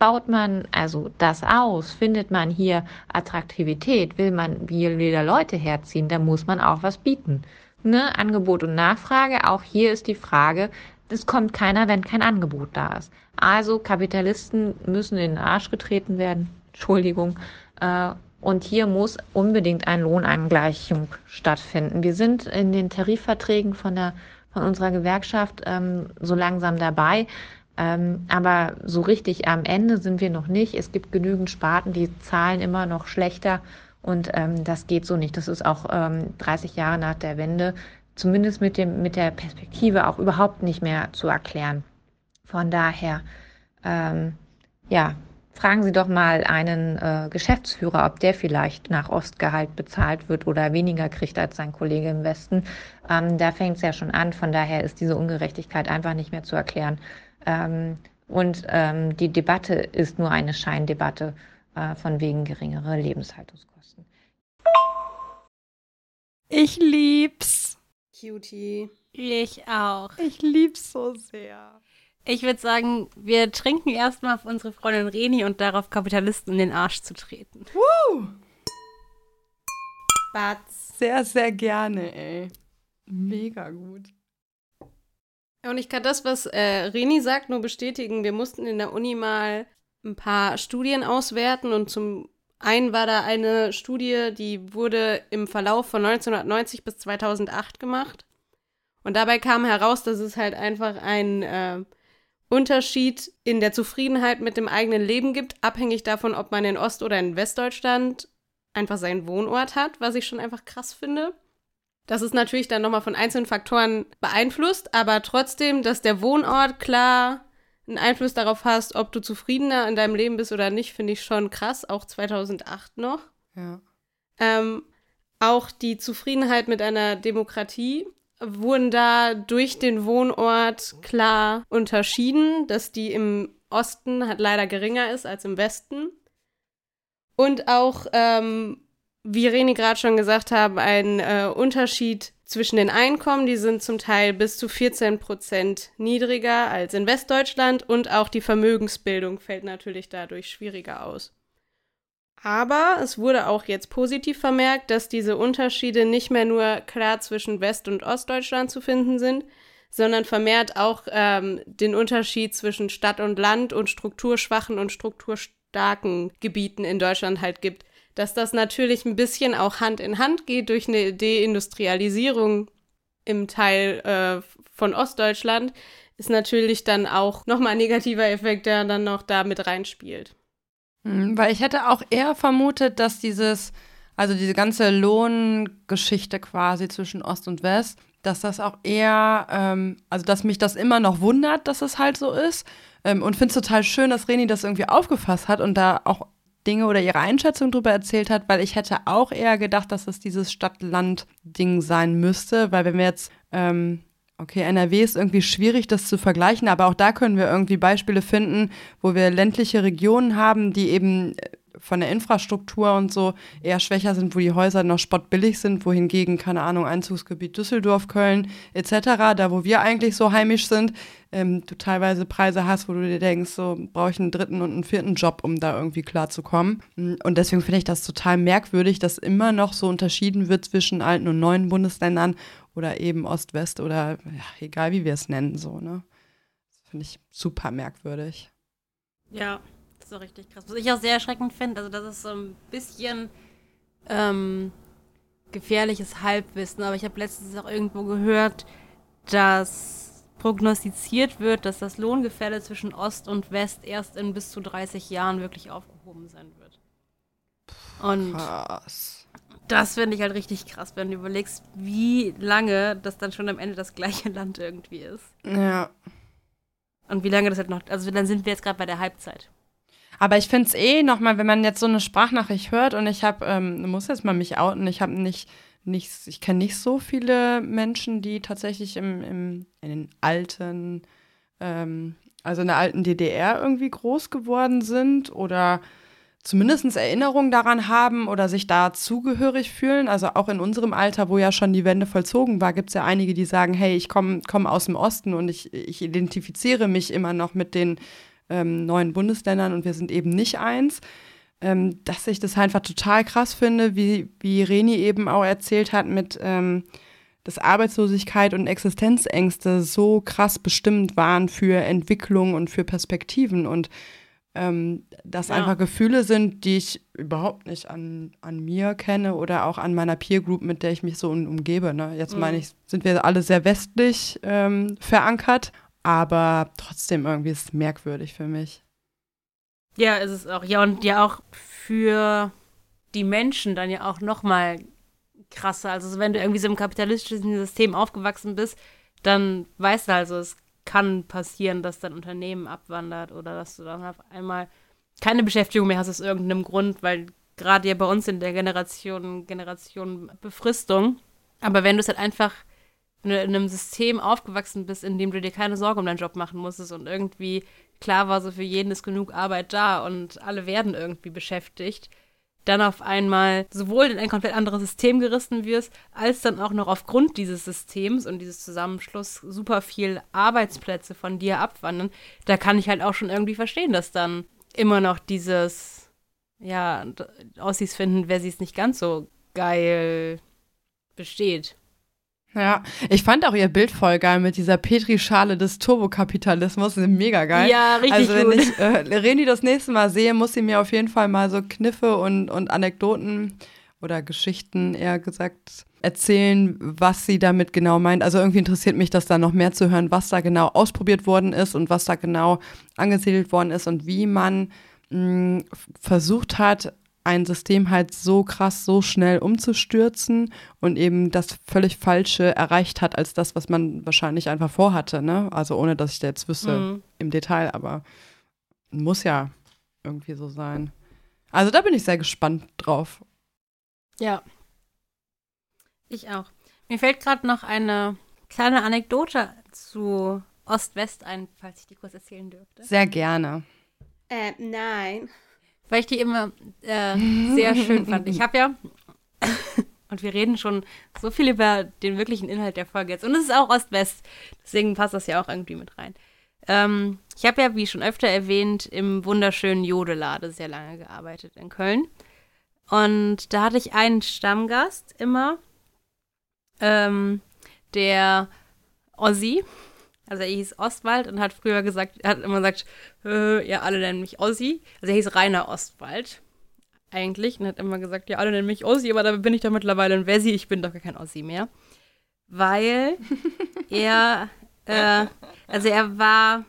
baut man also das aus, findet man hier Attraktivität, will man wieder Leute herziehen, dann muss man auch was bieten. Ne? Angebot und Nachfrage, auch hier ist die Frage, es kommt keiner, wenn kein Angebot da ist. Also Kapitalisten müssen in den Arsch getreten werden, Entschuldigung, äh, und hier muss unbedingt eine Lohnangleichung stattfinden. Wir sind in den Tarifverträgen von der von unserer Gewerkschaft ähm, so langsam dabei. Ähm, aber so richtig am Ende sind wir noch nicht. Es gibt genügend Sparten, die zahlen immer noch schlechter und ähm, das geht so nicht. Das ist auch ähm, 30 Jahre nach der Wende, zumindest mit, dem, mit der Perspektive auch überhaupt nicht mehr zu erklären. Von daher, ähm, ja, fragen Sie doch mal einen äh, Geschäftsführer, ob der vielleicht nach Ostgehalt bezahlt wird oder weniger kriegt als sein Kollege im Westen. Ähm, da fängt es ja schon an. Von daher ist diese Ungerechtigkeit einfach nicht mehr zu erklären. Ähm, und ähm, die Debatte ist nur eine Scheindebatte äh, von wegen geringere Lebenshaltungskosten. Ich lieb's. Cutie. Ich auch. Ich lieb's so sehr. Ich würde sagen, wir trinken erstmal auf unsere Freundin Reni und darauf Kapitalisten in den Arsch zu treten. Woo! Batz. Sehr, sehr gerne, ey. Mega gut. Und ich kann das, was äh, Reni sagt, nur bestätigen. Wir mussten in der Uni mal ein paar Studien auswerten und zum einen war da eine Studie, die wurde im Verlauf von 1990 bis 2008 gemacht. Und dabei kam heraus, dass es halt einfach einen äh, Unterschied in der Zufriedenheit mit dem eigenen Leben gibt, abhängig davon, ob man in Ost- oder in Westdeutschland einfach seinen Wohnort hat, was ich schon einfach krass finde. Das ist natürlich dann nochmal von einzelnen Faktoren beeinflusst, aber trotzdem, dass der Wohnort klar einen Einfluss darauf hast, ob du zufriedener in deinem Leben bist oder nicht, finde ich schon krass, auch 2008 noch. Ja. Ähm, auch die Zufriedenheit mit einer Demokratie wurden da durch den Wohnort klar unterschieden, dass die im Osten halt leider geringer ist als im Westen. Und auch, ähm, wie Reni gerade schon gesagt haben, ein äh, Unterschied zwischen den Einkommen, die sind zum Teil bis zu 14 Prozent niedriger als in Westdeutschland und auch die Vermögensbildung fällt natürlich dadurch schwieriger aus. Aber es wurde auch jetzt positiv vermerkt, dass diese Unterschiede nicht mehr nur klar zwischen West- und Ostdeutschland zu finden sind, sondern vermehrt auch ähm, den Unterschied zwischen Stadt und Land und strukturschwachen und strukturstarken Gebieten in Deutschland halt gibt. Dass das natürlich ein bisschen auch Hand in Hand geht durch eine Deindustrialisierung im Teil äh, von Ostdeutschland, ist natürlich dann auch nochmal ein negativer Effekt, der dann noch da mit reinspielt. Mhm, Weil ich hätte auch eher vermutet, dass dieses, also diese ganze Lohngeschichte quasi zwischen Ost und West, dass das auch eher, ähm, also dass mich das immer noch wundert, dass es halt so ist. Ähm, und finde es total schön, dass Reni das irgendwie aufgefasst hat und da auch Dinge oder ihre Einschätzung drüber erzählt hat, weil ich hätte auch eher gedacht, dass es dieses Stadt-Land-Ding sein müsste, weil wenn wir jetzt ähm, Okay, NRW ist irgendwie schwierig, das zu vergleichen, aber auch da können wir irgendwie Beispiele finden, wo wir ländliche Regionen haben, die eben äh, von der Infrastruktur und so eher schwächer sind, wo die Häuser noch spottbillig sind, wohingegen, keine Ahnung, Einzugsgebiet Düsseldorf, Köln etc., da wo wir eigentlich so heimisch sind, ähm, du teilweise Preise hast, wo du dir denkst, so brauche ich einen dritten und einen vierten Job, um da irgendwie klarzukommen. Und deswegen finde ich das total merkwürdig, dass immer noch so unterschieden wird zwischen alten und neuen Bundesländern oder eben Ost-West oder ja, egal wie wir es nennen, so, ne? Finde ich super merkwürdig. Ja, auch richtig krass. Was ich auch sehr erschreckend finde, also das ist so ein bisschen ähm, gefährliches Halbwissen, aber ich habe letztens auch irgendwo gehört, dass prognostiziert wird, dass das Lohngefälle zwischen Ost und West erst in bis zu 30 Jahren wirklich aufgehoben sein wird. Und Krass. das finde ich halt richtig krass, wenn du überlegst, wie lange das dann schon am Ende das gleiche Land irgendwie ist. Ja. Und wie lange das halt noch, also dann sind wir jetzt gerade bei der Halbzeit. Aber ich finde es eh nochmal, wenn man jetzt so eine Sprachnachricht hört und ich habe, ähm, muss jetzt mal mich outen, ich habe nicht, nicht, ich kenne nicht so viele Menschen, die tatsächlich im, im, in den alten, ähm, also in der alten DDR irgendwie groß geworden sind oder zumindest Erinnerungen daran haben oder sich da zugehörig fühlen. Also auch in unserem Alter, wo ja schon die Wende vollzogen war, gibt es ja einige, die sagen, hey, ich komme komm aus dem Osten und ich, ich identifiziere mich immer noch mit den ähm, neuen Bundesländern und wir sind eben nicht eins. Ähm, dass ich das einfach total krass finde, wie, wie Reni eben auch erzählt hat, mit ähm, dass Arbeitslosigkeit und Existenzängste so krass bestimmt waren für Entwicklung und für Perspektiven und ähm, das Ja. einfach Gefühle sind, die ich überhaupt nicht an, an mir kenne oder auch an meiner Peer Group, mit der ich mich so um, umgebe. Ne? Jetzt Mhm. meine ich, sind wir alle sehr westlich ähm, verankert, aber trotzdem irgendwie ist es merkwürdig für mich. Ja, ist es auch. Ja, und ja auch für die Menschen dann ja auch noch mal krasser. Also wenn du irgendwie so im kapitalistischen System aufgewachsen bist, dann weißt du also, es kann passieren, dass dein Unternehmen abwandert oder dass du dann auf einmal keine Beschäftigung mehr hast aus irgendeinem Grund, weil gerade ja bei uns in der Generation, Generation Befristung. Aber wenn du es halt einfach in einem System aufgewachsen bist, in dem du dir keine Sorge um deinen Job machen musstest und irgendwie klar war, so für jeden ist genug Arbeit da und alle werden irgendwie beschäftigt, dann auf einmal sowohl in ein komplett anderes System gerissen wirst, als dann auch noch aufgrund dieses Systems und dieses Zusammenschluss super viel Arbeitsplätze von dir abwandern, da kann ich halt auch schon irgendwie verstehen, dass dann immer noch dieses, ja, Aussies finden, wer sie es nicht ganz so geil besteht. Ja, ich fand auch ihr Bild voll geil mit dieser Petrischale des Turbokapitalismus. Mega geil. Ja, richtig Also wenn gut. ich äh, Reni das nächste Mal sehe, muss sie mir auf jeden Fall mal so Kniffe und, und Anekdoten oder Geschichten eher gesagt erzählen, was sie damit genau meint. Also irgendwie interessiert mich das da noch mehr zu hören, was da genau ausprobiert worden ist und was da genau angesiedelt worden ist und wie man mh, versucht hat, ein System halt so krass, so schnell umzustürzen und eben das völlig Falsche erreicht hat, als das, was man wahrscheinlich einfach vorhatte. Ne? Also ohne, dass ich da jetzt wüsste Mhm. im Detail, aber muss ja irgendwie so sein. Also da bin ich sehr gespannt drauf. Ja. Ich auch. Mir fällt gerade noch eine kleine Anekdote zu Ost-West ein, falls ich die kurz erzählen dürfte. Sehr gerne. Äh, nein. Weil ich die immer äh, sehr schön fand. Ich habe ja, und wir reden schon so viel über den wirklichen Inhalt der Folge jetzt. Und es ist auch Ost-West, deswegen passt das ja auch irgendwie mit rein. Ähm, ich habe ja, wie schon öfter erwähnt, im wunderschönen Jodelade sehr lange gearbeitet in Köln. Und da hatte ich einen Stammgast immer, ähm, der Ossi. Also er hieß Ostwald und hat früher gesagt, er hat immer gesagt, äh, ja, alle nennen mich Ossi. Also er hieß Rainer Ostwald eigentlich und hat immer gesagt, ja, alle nennen mich Ossi, aber da bin ich doch mittlerweile ein Wessi, ich bin doch gar kein Ossi mehr. Weil er, äh, also er war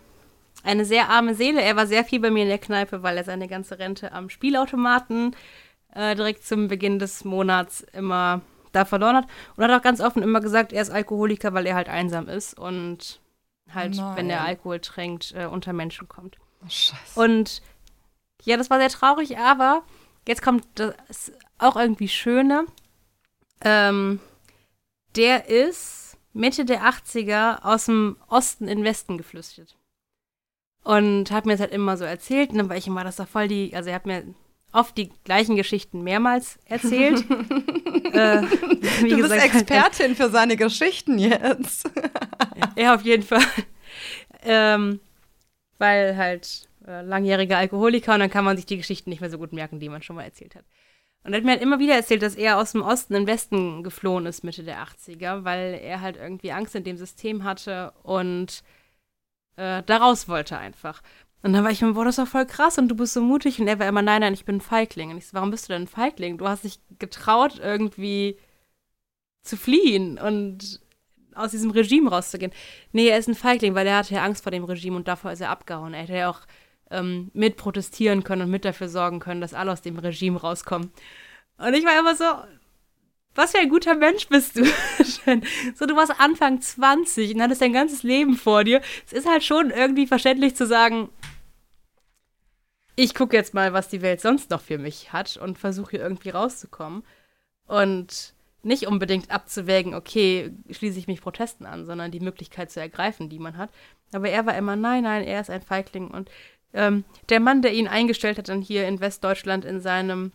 eine sehr arme Seele. Er war sehr viel bei mir in der Kneipe, weil er seine ganze Rente am Spielautomaten äh, direkt zum Beginn des Monats immer da verloren hat. Und hat auch ganz offen immer gesagt, er ist Alkoholiker, weil er halt einsam ist und halt, Nein. wenn er Alkohol trinkt, äh, unter Menschen kommt. Oh, scheiße. Und ja, das war sehr traurig, aber jetzt kommt das auch irgendwie Schöne. Ähm, der ist Mitte der 80er aus dem Osten in den Westen geflüchtet. Und hat mir das halt immer so erzählt. Und dann war ich immer, das doch voll die, also er hat mir oft die gleichen Geschichten mehrmals erzählt. äh, du bist gesagt, halt- Expertin für seine Geschichten jetzt. Ja, auf jeden Fall. ähm, weil halt äh, langjähriger Alkoholiker und dann kann man sich die Geschichten nicht mehr so gut merken, die man schon mal erzählt hat. Und er hat mir halt immer wieder erzählt, dass er aus dem Osten in den Westen geflohen ist Mitte der 80er, weil er halt irgendwie Angst in dem System hatte und äh, da raus wollte einfach. Und dann war ich mir, boah, das doch voll krass und du bist so mutig. Und er war immer, nein, nein, ich bin ein Feigling. Und ich so, warum bist du denn ein Feigling? Du hast dich getraut, irgendwie zu fliehen und aus diesem Regime rauszugehen. Nee, er ist ein Feigling, weil er hatte ja Angst vor dem Regime und davor ist er abgehauen. Er hätte ja auch ähm, mit protestieren können und mit dafür sorgen können, dass alle aus dem Regime rauskommen. Und ich war immer so, was für ein guter Mensch bist du. so, du warst Anfang 20 und hattest dein ganzes Leben vor dir. Es ist halt schon irgendwie verständlich zu sagen, ich gucke jetzt mal, was die Welt sonst noch für mich hat und versuche irgendwie rauszukommen. Und nicht unbedingt abzuwägen, okay, schließe ich mich Protesten an, sondern die Möglichkeit zu ergreifen, die man hat. Aber er war immer, nein, nein, er ist ein Feigling. Und ähm, der Mann, der ihn eingestellt hat, dann hier in Westdeutschland in seinem,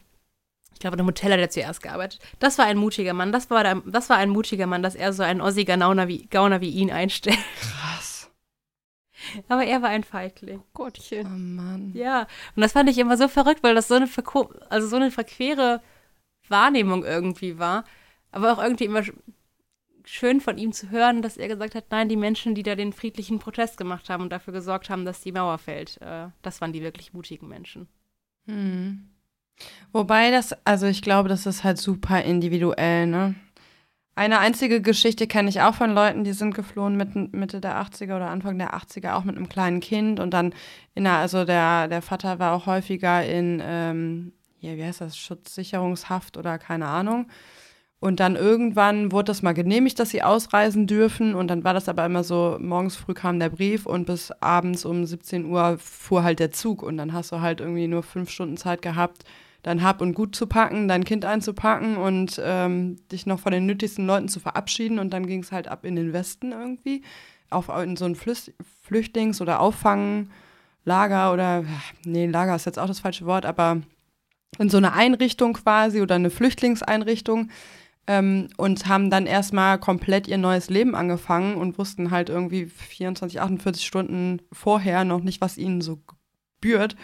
ich glaube, in einem Hotel hat er zuerst gearbeitet, das war ein mutiger Mann. Das war, der, das war ein mutiger Mann, dass er so einen Ossi-Gauner wie, Gauner wie ihn einstellt. Krass. Aber er war ein Feigling. Oh Gottchen. Mann. Ja, und das fand ich immer so verrückt, weil das so eine, verko also so eine verquere Wahrnehmung irgendwie war. Aber auch irgendwie immer sch- schön von ihm zu hören, dass er gesagt hat, nein, die Menschen, die da den friedlichen Protest gemacht haben und dafür gesorgt haben, dass die Mauer fällt, äh, das waren die wirklich mutigen Menschen. Hm. Wobei das, also ich glaube, das ist halt super individuell, ne? Eine einzige Geschichte kenne ich auch von Leuten, die sind geflohen mitten, Mitte der 80er oder Anfang der 80er, auch mit einem kleinen Kind. Und dann, in der, also der, der Vater war auch häufiger in, ähm, hier, wie heißt das, Schutzsicherungshaft oder keine Ahnung. Und dann irgendwann wurde das mal genehmigt, dass sie ausreisen dürfen. Und dann war das aber immer so, morgens früh kam der Brief und bis abends um 17 Uhr fuhr halt der Zug. Und dann hast du halt irgendwie nur fünf Stunden Zeit gehabt, dein Hab und Gut zu packen, dein Kind einzupacken und ähm, dich noch von den nötigsten Leuten zu verabschieden. Und dann ging es halt ab in den Westen irgendwie, auf in so ein Flüs Flüchtlings- oder Auffanglager oder, nee, Lager ist jetzt auch das falsche Wort, aber in so eine Einrichtung quasi oder eine Flüchtlingseinrichtung ähm, und haben dann erstmal komplett ihr neues Leben angefangen und wussten halt irgendwie 24, 48 Stunden vorher noch nicht, was ihnen so gebührt.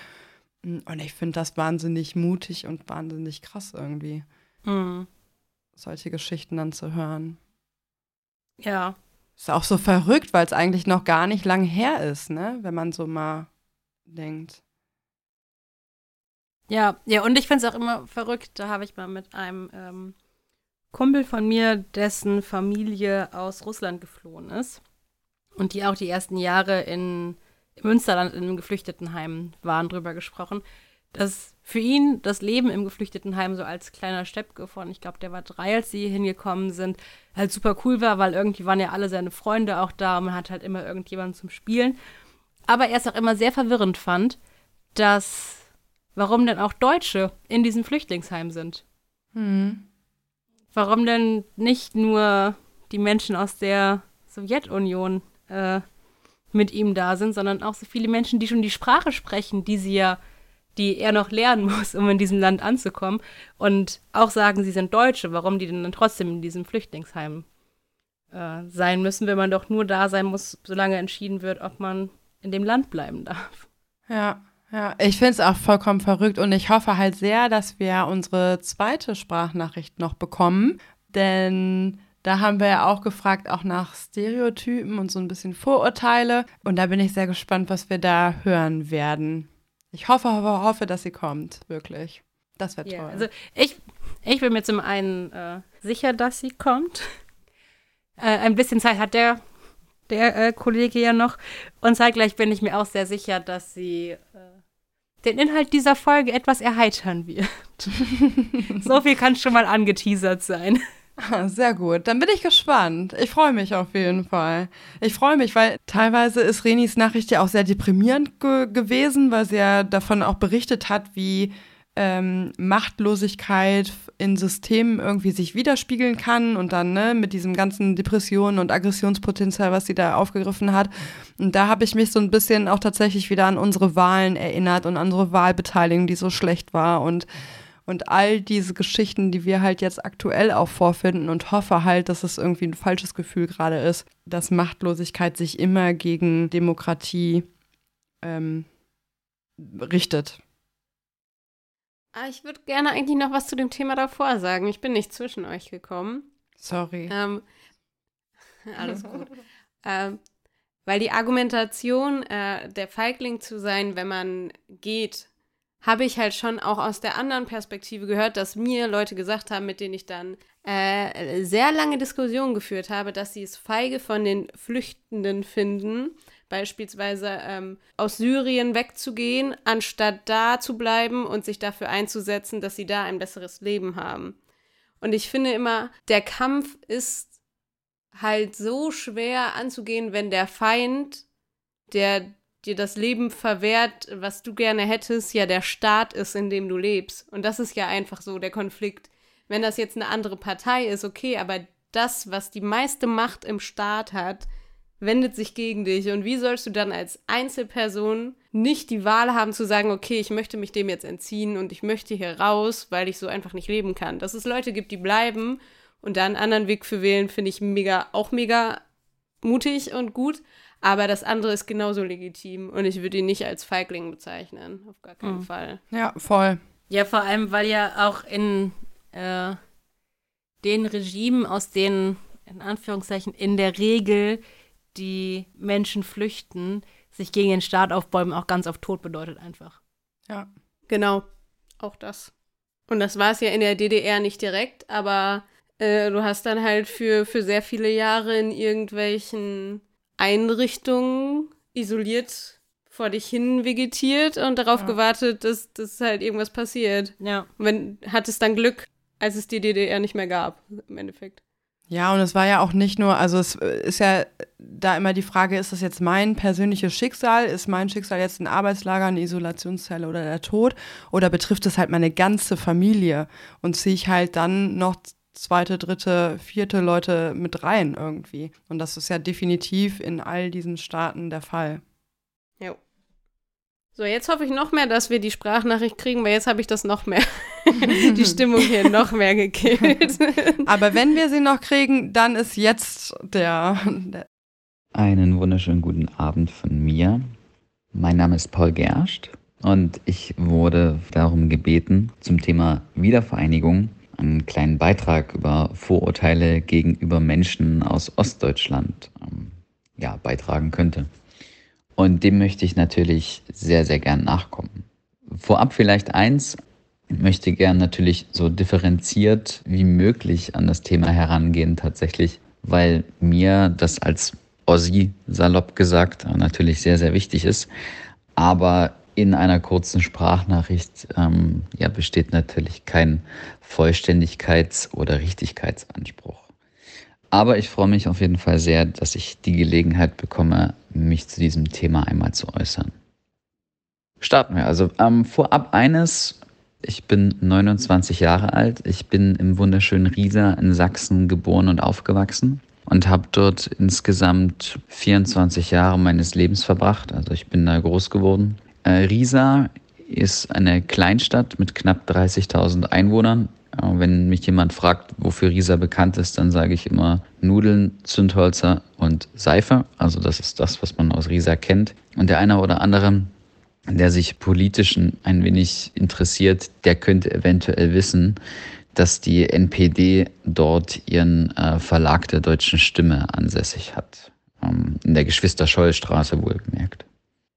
Und ich finde das wahnsinnig mutig und wahnsinnig krass irgendwie, Mhm. solche Geschichten dann zu hören. Ja. Ist auch so verrückt, weil es eigentlich noch gar nicht lang her ist, ne? Wenn man so mal denkt. Ja, ja, und ich finde es auch immer verrückt. Da habe ich mal mit einem ähm, Kumpel von mir, dessen Familie aus Russland geflohen ist und die auch die ersten Jahre in Münsterland in einem Geflüchtetenheim waren, drüber gesprochen, dass für ihn das Leben im Geflüchtetenheim so als kleiner Steppke von, ich glaube, der war drei, als sie hingekommen sind, halt super cool war, weil irgendwie waren ja alle seine Freunde auch da und man hat halt immer irgendjemanden zum Spielen. Aber er es auch immer sehr verwirrend fand, dass warum denn auch Deutsche in diesem Flüchtlingsheim sind. Hm. Warum denn nicht nur die Menschen aus der Sowjetunion äh, mit ihm da sind, sondern auch so viele Menschen, die schon die Sprache sprechen, die sie ja, die er noch lernen muss, um in diesem Land anzukommen. Und auch sagen, sie sind Deutsche, warum die denn dann trotzdem in diesem Flüchtlingsheim äh, sein müssen, wenn man doch nur da sein muss, solange entschieden wird, ob man in dem Land bleiben darf. Ja, ja. Ich finde es auch vollkommen verrückt und ich hoffe halt sehr, dass wir unsere zweite Sprachnachricht noch bekommen, denn da haben wir ja auch gefragt, auch nach Stereotypen und so ein bisschen Vorurteile. Und da bin ich sehr gespannt, was wir da hören werden. Ich hoffe, hoffe, hoffe dass sie kommt, wirklich. Das wäre toll. Ja, also ich, ich bin mir zum einen äh, sicher, dass sie kommt. Äh, ein bisschen Zeit hat der, der äh, Kollege ja noch. Und zeitgleich bin ich mir auch sehr sicher, dass sie äh, den Inhalt dieser Folge etwas erheitern wird. so viel kann schon mal angeteasert sein. Ah, Sehr gut, dann bin ich gespannt. Ich freue mich auf jeden Fall. Ich freue mich, weil teilweise ist Renis Nachricht ja auch sehr deprimierend ge gewesen, weil sie ja davon auch berichtet hat, wie ähm, Machtlosigkeit in Systemen irgendwie sich widerspiegeln kann und dann ne, mit diesem ganzen Depressionen und Aggressionspotenzial, was sie da aufgegriffen hat. Und da habe ich mich so ein bisschen auch tatsächlich wieder an unsere Wahlen erinnert und an unsere Wahlbeteiligung, die so schlecht war und und all diese Geschichten, die wir halt jetzt aktuell auch vorfinden und hoffe halt, dass es irgendwie ein falsches Gefühl gerade ist, dass Machtlosigkeit sich immer gegen Demokratie ähm, richtet. Ah, ich würde gerne eigentlich noch was zu dem Thema davor sagen. Ich bin nicht zwischen euch gekommen. Sorry. Ähm, alles gut. ähm, weil die Argumentation, äh, der Feigling zu sein, wenn man geht, habe ich halt schon auch aus der anderen Perspektive gehört, dass mir Leute gesagt haben, mit denen ich dann äh, sehr lange Diskussionen geführt habe, dass sie es feige von den Flüchtenden finden, beispielsweise ähm, aus Syrien wegzugehen, anstatt da zu bleiben und sich dafür einzusetzen, dass sie da ein besseres Leben haben. Und ich finde immer, der Kampf ist halt so schwer anzugehen, wenn der Feind, der dir das Leben verwehrt, was du gerne hättest, ja der Staat ist, in dem du lebst. Und das ist ja einfach so der Konflikt. Wenn das jetzt eine andere Partei ist, okay, aber das, was die meiste Macht im Staat hat, wendet sich gegen dich. Und wie sollst du dann als Einzelperson nicht die Wahl haben zu sagen, okay, ich möchte mich dem jetzt entziehen und ich möchte hier raus, weil ich so einfach nicht leben kann. Dass es Leute gibt, die bleiben und da einen anderen Weg für wählen, finde ich mega, auch mega mutig und gut. Aber das andere ist genauso legitim und ich würde ihn nicht als Feigling bezeichnen. Auf gar keinen Mhm. Fall. Ja, voll. Ja, vor allem, weil ja auch in äh, den Regimen, aus denen in Anführungszeichen in der Regel die Menschen flüchten, sich gegen den Staat aufbäumen auch ganz auf Tod bedeutet einfach. Ja. Genau, auch das. Und das war es ja in der DDR nicht direkt, aber äh, du hast dann halt für, für sehr viele Jahre in irgendwelchen Einrichtungen isoliert vor dich hin vegetiert und darauf Ja. gewartet, dass, dass halt irgendwas passiert. Ja. Und wenn, hattest dann Glück, als es die DDR nicht mehr gab, im Endeffekt. Ja, und es war ja auch nicht nur, also es ist ja da immer die Frage, ist das jetzt mein persönliches Schicksal? Ist mein Schicksal jetzt ein Arbeitslager, eine Isolationszelle oder der Tod? Oder betrifft es halt meine ganze Familie? Und ziehe ich halt dann noch zweite, dritte, vierte Leute mit rein irgendwie? Und das ist ja definitiv in all diesen Staaten der Fall. Ja. So, jetzt hoffe ich noch mehr, dass wir die Sprachnachricht kriegen, weil jetzt habe ich das noch mehr, die Stimmung hier noch mehr gekillt. Aber wenn wir sie noch kriegen, dann ist jetzt der, der Einen wunderschönen guten Abend von mir. Mein Name ist Paul Gerst und ich wurde darum gebeten, zum Thema Wiedervereinigung einen kleinen Beitrag über Vorurteile gegenüber Menschen aus Ostdeutschland ähm, ja, beitragen könnte. Und dem möchte ich natürlich sehr, sehr gern nachkommen. Vorab vielleicht eins, ich möchte gern natürlich so differenziert wie möglich an das Thema herangehen tatsächlich, weil mir das als Ossi, salopp gesagt, natürlich sehr, sehr wichtig ist. Aber in einer kurzen Sprachnachricht ähm, ja, besteht natürlich kein Vollständigkeits- oder Richtigkeitsanspruch. Aber ich freue mich auf jeden Fall sehr, dass ich die Gelegenheit bekomme, mich zu diesem Thema einmal zu äußern. Starten wir also. Ähm, vorab eines, ich bin 29 Jahre alt, ich bin im wunderschönen Riesa in Sachsen geboren und aufgewachsen und habe dort insgesamt 24 Jahre meines Lebens verbracht. Also ich bin da groß geworden. Äh, Riesa ist eine Kleinstadt mit knapp 30.000 Einwohnern. Äh, wenn mich jemand fragt, wofür Riesa bekannt ist, dann sage ich immer Nudeln, Zündholzer und Seife. Also das ist das, was man aus Riesa kennt. Und der eine oder andere, der sich politisch ein wenig interessiert, der könnte eventuell wissen, dass die NPD dort ihren äh, Verlag der deutschen Stimme ansässig hat. Ähm, in der Geschwister-Scholl-Straße wohlgemerkt.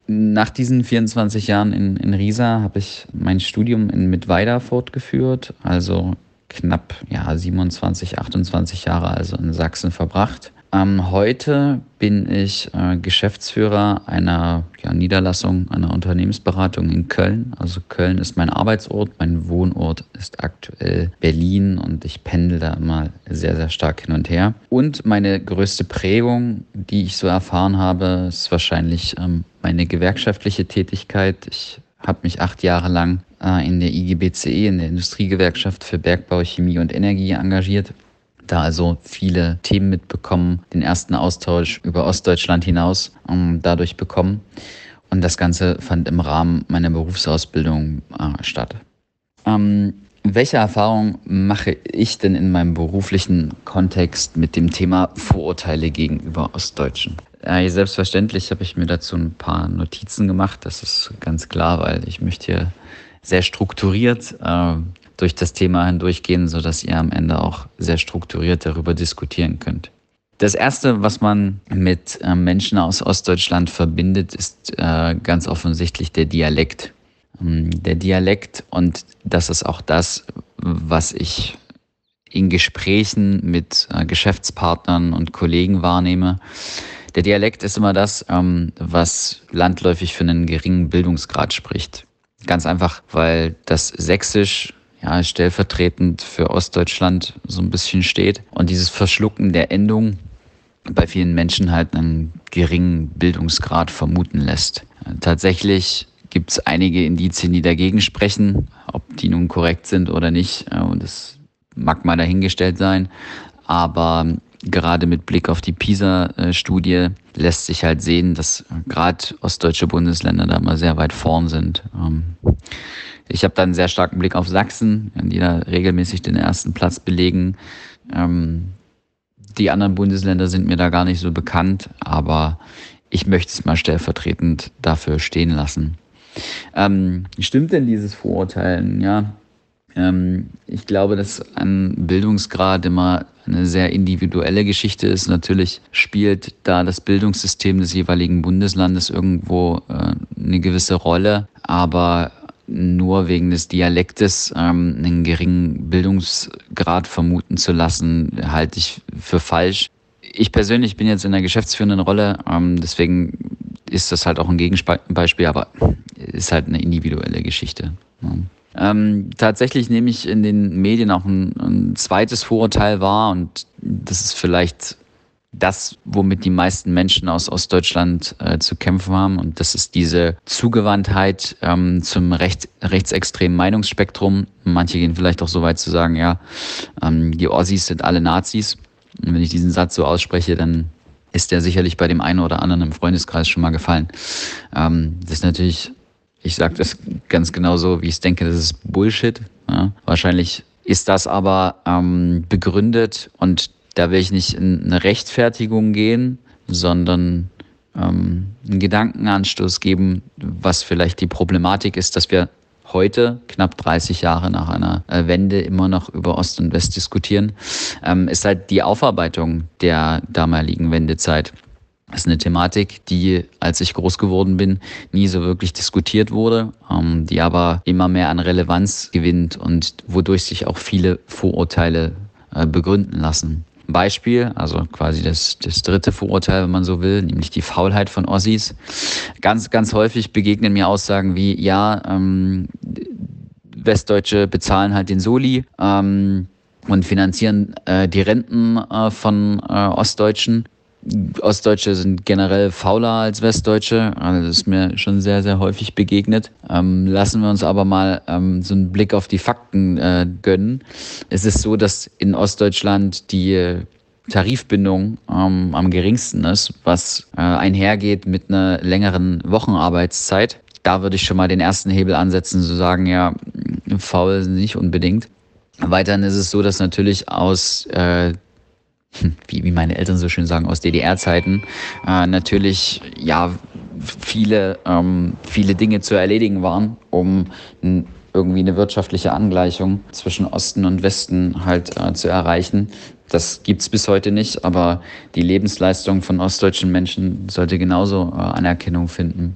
Nach diesen 24 Jahren in, in Riesa habe ich mein Studium in Mittweida fortgeführt, also knapp ja, 27, 28 Jahre also in Sachsen verbracht. Ähm, heute bin ich äh, Geschäftsführer einer ja, Niederlassung, einer Unternehmensberatung in Köln. Also Köln ist mein Arbeitsort, mein Wohnort ist aktuell Berlin und ich pendel da immer sehr, sehr stark hin und her. Und meine größte Prägung, die ich so erfahren habe, ist wahrscheinlich ähm, meine gewerkschaftliche Tätigkeit. Ich habe mich acht Jahre lang äh, in der IGBCE, in der Industriegewerkschaft für Bergbau, Chemie und Energie engagiert da also viele Themen mitbekommen, den ersten Austausch über Ostdeutschland hinaus um, dadurch bekommen. Und das Ganze fand im Rahmen meiner Berufsausbildung äh, statt. Ähm, welche Erfahrungen mache ich denn in meinem beruflichen Kontext mit dem Thema Vorurteile gegenüber Ostdeutschen? Äh, selbstverständlich habe ich mir dazu ein paar Notizen gemacht. Das ist ganz klar, weil ich möchte hier sehr strukturiert äh, durch das Thema hindurchgehen, sodass ihr am Ende auch sehr strukturiert darüber diskutieren könnt. Das Erste, was man mit äh, Menschen aus Ostdeutschland verbindet, ist äh, ganz offensichtlich der Dialekt. Ähm, der Dialekt und das ist auch das, was ich in Gesprächen mit äh, Geschäftspartnern und Kollegen wahrnehme. Der Dialekt ist immer das, ähm, was landläufig für einen geringen Bildungsgrad spricht. Ganz einfach, weil das Sächsisch ja, stellvertretend für Ostdeutschland so ein bisschen steht. Und dieses Verschlucken der Endung bei vielen Menschen halt einen geringen Bildungsgrad vermuten lässt. Tatsächlich gibt es einige Indizien, die dagegen sprechen, ob die nun korrekt sind oder nicht. Und das mag mal dahingestellt sein. Aber gerade mit Blick auf die PISA-Studie lässt sich halt sehen, dass gerade ostdeutsche Bundesländer da mal sehr weit vorn sind. Ich habe da einen sehr starken Blick auf Sachsen, die da regelmäßig den ersten Platz belegen. Ähm, die anderen Bundesländer sind mir da gar nicht so bekannt, aber ich möchte es mal stellvertretend dafür stehen lassen. Ähm, stimmt denn dieses Vorurteil? Ja, ähm, ich glaube, dass ein Bildungsgrad immer eine sehr individuelle Geschichte ist. Natürlich spielt da das Bildungssystem des jeweiligen Bundeslandes irgendwo äh, eine gewisse Rolle, aber nur wegen des Dialektes ähm, einen geringen Bildungsgrad vermuten zu lassen, halte ich für falsch. Ich persönlich bin jetzt in der geschäftsführenden Rolle, ähm, deswegen ist das halt auch ein Gegenbeispiel, aber ist halt eine individuelle Geschichte. Ja. Ähm, tatsächlich nehme ich in den Medien auch ein, ein zweites Vorurteil wahr und das ist vielleicht das, womit die meisten Menschen aus Ostdeutschland äh, zu kämpfen haben. Und das ist diese Zugewandtheit ähm, zum recht, rechtsextremen Meinungsspektrum. Manche gehen vielleicht auch so weit zu sagen, ja, ähm, die Ossis sind alle Nazis. Und wenn ich diesen Satz so ausspreche, dann ist der sicherlich bei dem einen oder anderen im Freundeskreis schon mal gefallen. Ähm, das ist natürlich Ich sage das ganz genau so, wie ich denke, das ist Bullshit. Ja. Wahrscheinlich ist das aber ähm, begründet und da will ich nicht in eine Rechtfertigung gehen, sondern ähm, einen Gedankenanstoß geben, was vielleicht die Problematik ist, dass wir heute, knapp 30 Jahre nach einer äh, Wende, immer noch über Ost und West diskutieren, ähm, ist halt die Aufarbeitung der damaligen Wendezeit. Das ist eine Thematik, die, als ich groß geworden bin, nie so wirklich diskutiert wurde, ähm, die aber immer mehr an Relevanz gewinnt und wodurch sich auch viele Vorurteile äh, begründen lassen. Beispiel, also quasi das, das dritte Vorurteil, wenn man so will, nämlich die Faulheit von Ossis. Ganz, ganz häufig begegnen mir Aussagen wie, ja, ähm, Westdeutsche bezahlen halt den Soli ähm, und finanzieren äh, die Renten äh, von äh, Ostdeutschen. Ostdeutsche sind generell fauler als Westdeutsche. Also das ist mir schon sehr, sehr häufig begegnet. Ähm, lassen wir uns aber mal ähm, so einen Blick auf die Fakten äh, gönnen. Es ist so, dass in Ostdeutschland die Tarifbindung ähm, am geringsten ist, was äh, einhergeht mit einer längeren Wochenarbeitszeit. Da würde ich schon mal den ersten Hebel ansetzen, zu sagen, ja, faul nicht unbedingt. Weiterhin ist es so, dass natürlich aus äh, wie, wie meine Eltern so schön sagen, aus DDR-Zeiten, äh, natürlich ja viele, ähm, viele Dinge zu erledigen waren, um irgendwie eine wirtschaftliche Angleichung zwischen Osten und Westen halt äh, zu erreichen. Das gibt's bis heute nicht, aber die Lebensleistung von ostdeutschen Menschen sollte genauso äh, Anerkennung finden.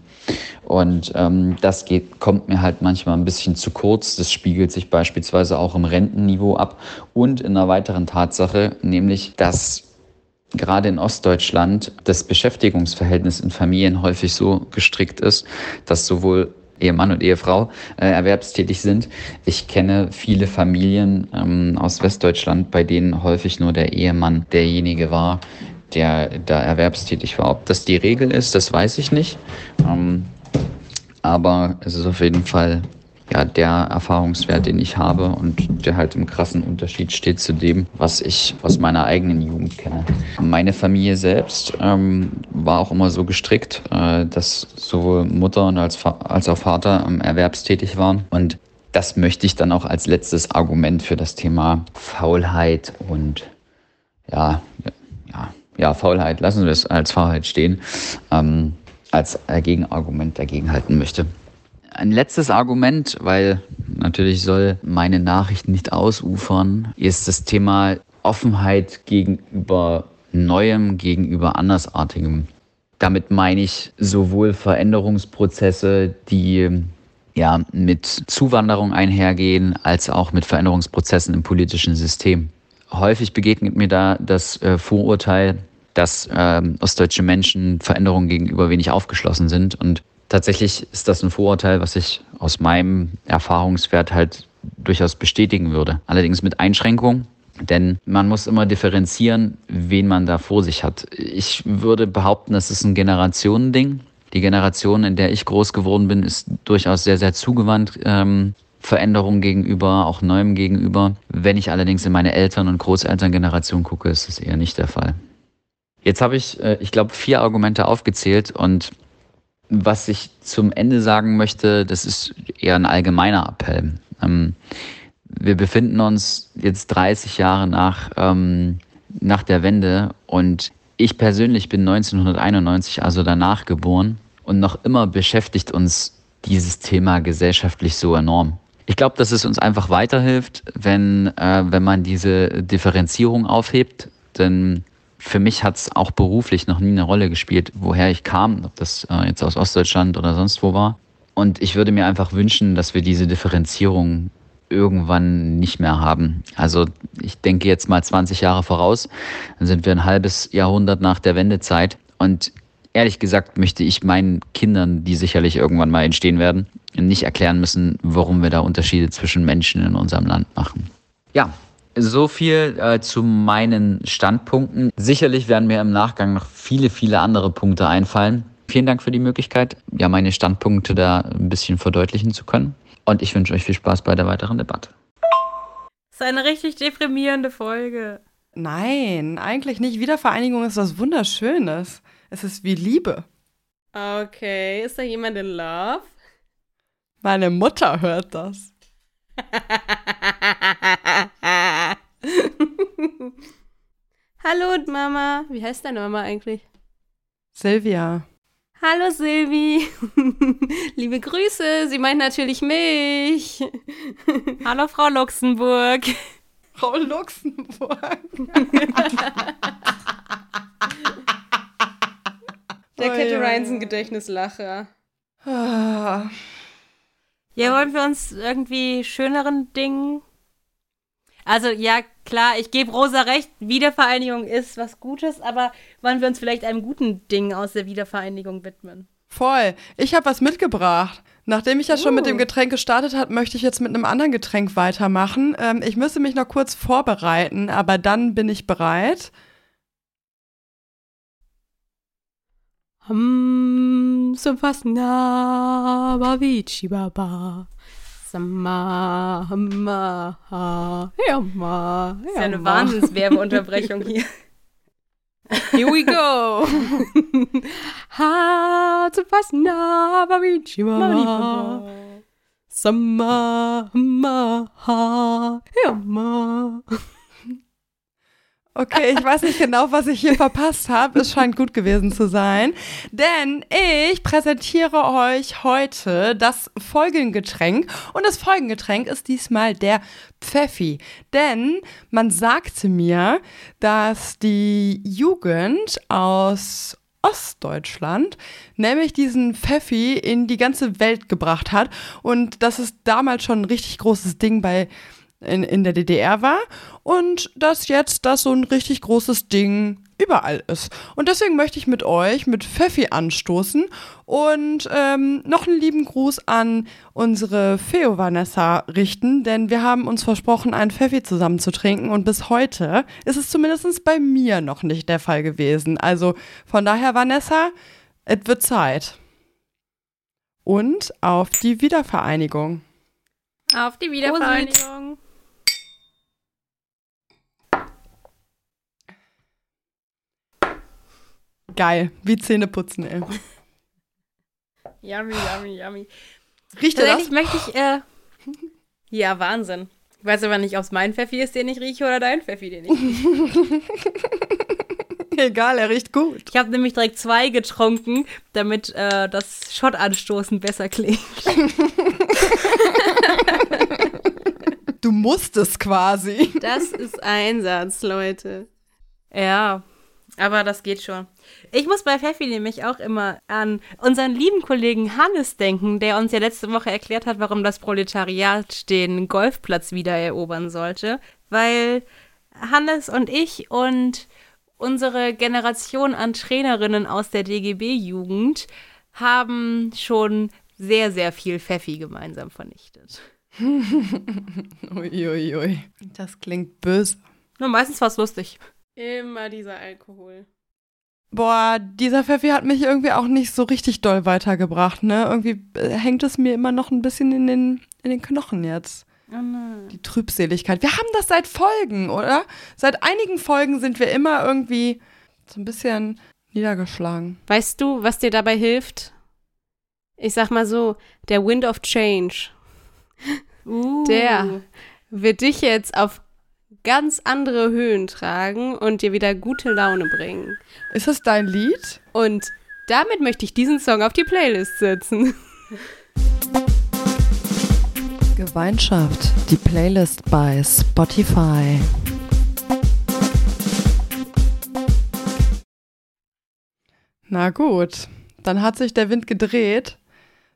Und ähm, das geht, kommt mir halt manchmal ein bisschen zu kurz. Das spiegelt sich beispielsweise auch im Rentenniveau ab und in einer weiteren Tatsache, nämlich dass gerade in Ostdeutschland das Beschäftigungsverhältnis in Familien häufig so gestrickt ist, dass sowohl Ehemann und Ehefrau äh, erwerbstätig sind. Ich kenne viele Familien ähm, aus Westdeutschland, bei denen häufig nur der Ehemann derjenige war, der da erwerbstätig war. Ob das die Regel ist, das weiß ich nicht. Ähm, aber es ist auf jeden Fall ja, der Erfahrungswert, den ich habe und der halt im krassen Unterschied steht zu dem, was ich aus meiner eigenen Jugend kenne. Meine Familie selbst ähm, war auch immer so gestrickt, äh, dass sowohl Mutter und als, als auch Vater ähm, erwerbstätig waren und das möchte ich dann auch als letztes Argument für das Thema Faulheit und ja, ja, ja, Faulheit, lassen wir es als Faulheit stehen. Ähm, als Gegenargument dagegen halten möchte. Ein letztes Argument, weil natürlich soll meine Nachricht nicht ausufern, ist das Thema Offenheit gegenüber Neuem, gegenüber Andersartigem. Damit meine ich sowohl Veränderungsprozesse, die ja mit Zuwanderung einhergehen, als auch mit Veränderungsprozessen im politischen System. Häufig begegnet mir da das äh, Vorurteil, dass ähm, ostdeutsche Menschen Veränderungen gegenüber wenig aufgeschlossen sind. Und tatsächlich ist das ein Vorurteil, was ich aus meinem Erfahrungswert halt durchaus bestätigen würde. Allerdings mit Einschränkungen. Denn man muss immer differenzieren, wen man da vor sich hat. Ich würde behaupten, das ist ein Generationending. Die Generation, in der ich groß geworden bin, ist durchaus sehr, sehr zugewandt ähm, Veränderungen gegenüber, auch Neuem gegenüber. Wenn ich allerdings in meine Eltern- und Großelterngeneration gucke, ist das eher nicht der Fall. Jetzt habe ich, äh, ich glaube, vier Argumente aufgezählt und was ich zum Ende sagen möchte, das ist eher ein allgemeiner Appell. Ähm, wir befinden uns jetzt 30 Jahre nach, ähm, nach der Wende und ich persönlich bin 1991, also danach geboren und noch immer beschäftigt uns dieses Thema gesellschaftlich so enorm. Ich glaube, dass es uns einfach weiterhilft, wenn, äh, wenn man diese Differenzierung aufhebt, denn für mich hat es auch beruflich noch nie eine Rolle gespielt, woher ich kam, ob das äh, jetzt aus Ostdeutschland oder sonst wo war. Und ich würde mir einfach wünschen, dass wir diese Differenzierung irgendwann nicht mehr haben. Also ich denke jetzt mal 20 Jahre voraus, dann sind wir ein halbes Jahrhundert nach der Wendezeit. Und ehrlich gesagt möchte ich meinen Kindern, die sicherlich irgendwann mal entstehen werden, nicht erklären müssen, warum wir da Unterschiede zwischen Menschen in unserem Land machen. Ja, so viel äh, zu meinen Standpunkten. Sicherlich werden mir im Nachgang noch viele, viele andere Punkte einfallen. Vielen Dank für die Möglichkeit, ja, meine Standpunkte da ein bisschen verdeutlichen zu können. Und ich wünsche euch viel Spaß bei der weiteren Debatte. Das ist eine richtig deprimierende Folge. Nein, eigentlich nicht. Wiedervereinigung ist was Wunderschönes. Es ist wie Liebe. Okay, ist da jemand in Love? Meine Mutter hört das. Hallo Mama. Wie heißt deine Mama eigentlich? Silvia. Hallo Silvi. Liebe Grüße. Sie meint natürlich mich. Hallo Frau Luxemburg. Frau Luxemburg. Der Oh Kette ja. Gedächtnislacher. Ah. Ja, wollen wir uns irgendwie schöneren Dingen. Also, ja, klar, ich gebe Rosa recht, Wiedervereinigung ist was Gutes, aber wollen wir uns vielleicht einem guten Ding aus der Wiedervereinigung widmen? Voll. Ich habe was mitgebracht. Nachdem ich ja schon mit dem Uh. Getränk gestartet habe, möchte ich jetzt mit einem anderen Getränk weitermachen. Ähm, ich müsste mich noch kurz vorbereiten, aber dann bin ich bereit. Hum, zum Fasna, Bavici Baba. Sama, Hamma, ha, Yamma, Das ist ja eine Wahnsinnswerbeunterbrechung hier. Here we go. ha, zum Fasna, Bavici Baba. Sama, Hamma, ha, Yamma. Okay, ich weiß nicht genau, was ich hier verpasst habe. Es scheint gut gewesen zu sein. Denn ich präsentiere euch heute das Folgengetränk. Und das Folgengetränk ist diesmal der Pfeffi. Denn man sagte mir, dass die Jugend aus Ostdeutschland nämlich diesen Pfeffi in die ganze Welt gebracht hat. Und dass es damals schon ein richtig großes Ding bei in, in der DDR war und dass jetzt das so ein richtig großes Ding überall ist. Und deswegen möchte ich mit euch mit Pfeffi anstoßen und ähm, noch einen lieben Gruß an unsere Feo Vanessa richten, denn wir haben uns versprochen, einen Pfeffi zusammen zu trinken und bis heute ist es zumindest bei mir noch nicht der Fall gewesen. Also von daher, Vanessa, es wird Zeit. Und auf die Wiedervereinigung. Auf die Wiedervereinigung. Geil, wie Zähne putzen, ey. Yummy, yummy, yummy. Riecht ihr das? Tatsächlich möchte ich, äh, ja, Wahnsinn. Ich weiß aber nicht, ob es mein Pfeffi ist, den ich rieche, oder dein Pfeffi, den ich rieche. Egal, er riecht gut. Ich habe nämlich direkt zwei getrunken, damit äh, das Schottanstoßen besser klingt. Du musst es quasi. Das ist Einsatz, Leute. Ja, aber das geht schon. Ich muss bei Pfeffi nämlich auch immer an unseren lieben Kollegen Hannes denken, der uns ja letzte Woche erklärt hat, warum das Proletariat den Golfplatz wieder erobern sollte. Weil Hannes und ich und unsere Generation an Trainerinnen aus der DGB-Jugend haben schon sehr, sehr viel Pfeffi gemeinsam vernichtet. Uiuiui. Ui, ui. Das klingt böse. Nur meistens war es lustig. Immer dieser Alkohol. Boah, dieser Pfeffi hat mich irgendwie auch nicht so richtig doll weitergebracht, ne? Irgendwie äh, hängt es mir immer noch ein bisschen in den, in den Knochen jetzt. Oh nein. Die Trübseligkeit. Wir haben das seit Folgen, oder? Seit einigen Folgen sind wir immer irgendwie so ein bisschen niedergeschlagen. Weißt du, was dir dabei hilft? Ich sag mal so, der Wind of Change, Uh. Der. wird dich jetzt auf ganz andere Höhen tragen und dir wieder gute Laune bringen. Ist das dein Lied? Und damit möchte ich diesen Song auf die Playlist setzen. Gemeinschaft, die Playlist bei Spotify. Na gut, dann hat sich der Wind gedreht.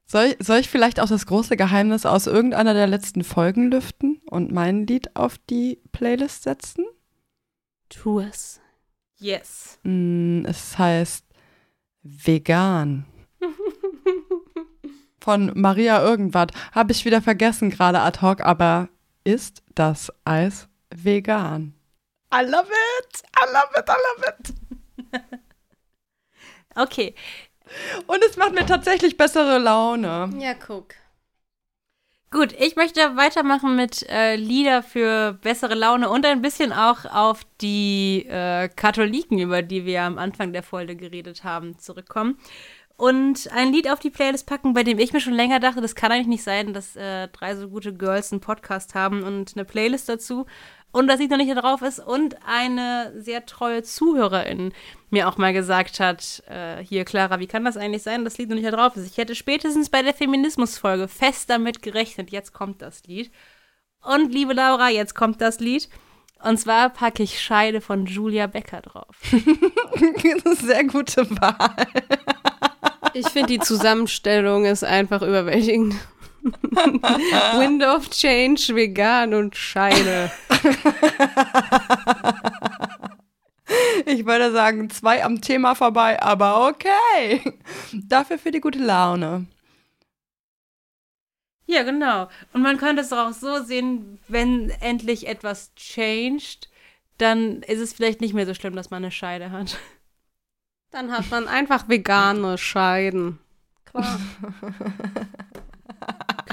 Soll, soll ich vielleicht auch das große Geheimnis aus irgendeiner der letzten Folgen lüften und mein Lied auf die Playlist setzen? Tu es. Yes. Mm, es heißt Vegan. Von Maria irgendwas. Habe ich wieder vergessen gerade ad hoc, aber ist das Eis vegan? I love it! I love it! I love it! Okay. Und es macht mir tatsächlich bessere Laune. Ja, guck. Gut, ich möchte weitermachen mit äh, Lieder für bessere Laune und ein bisschen auch auf die äh, Katholiken, über die wir am Anfang der Folge geredet haben, zurückkommen. und ein Lied auf die Playlist packen, bei dem ich mir schon länger dachte, das kann eigentlich nicht sein, dass äh, drei so gute Girls einen Podcast haben und eine Playlist dazu und das Lied noch nicht da drauf ist und eine sehr treue Zuhörerin mir auch mal gesagt hat, äh, hier Clara, wie kann das eigentlich sein, dass das Lied noch nicht da drauf ist? Ich hätte spätestens bei der Feminismusfolge fest damit gerechnet, jetzt kommt das Lied. Und liebe Laura, jetzt kommt das Lied. Und zwar packe ich Scheide von Julia Becker drauf. Sehr gute Wahl. Ich finde, die Zusammenstellung ist einfach überwältigend. Wind of Change, vegan und Scheide. Ich würde sagen, zwei am Thema vorbei, aber okay. Dafür für die gute Laune. Ja, genau. Und man könnte es auch so sehen, wenn endlich etwas changed, dann ist es vielleicht nicht mehr so schlimm, dass man eine Scheide hat. Dann hat man einfach vegane Scheiden. Klar.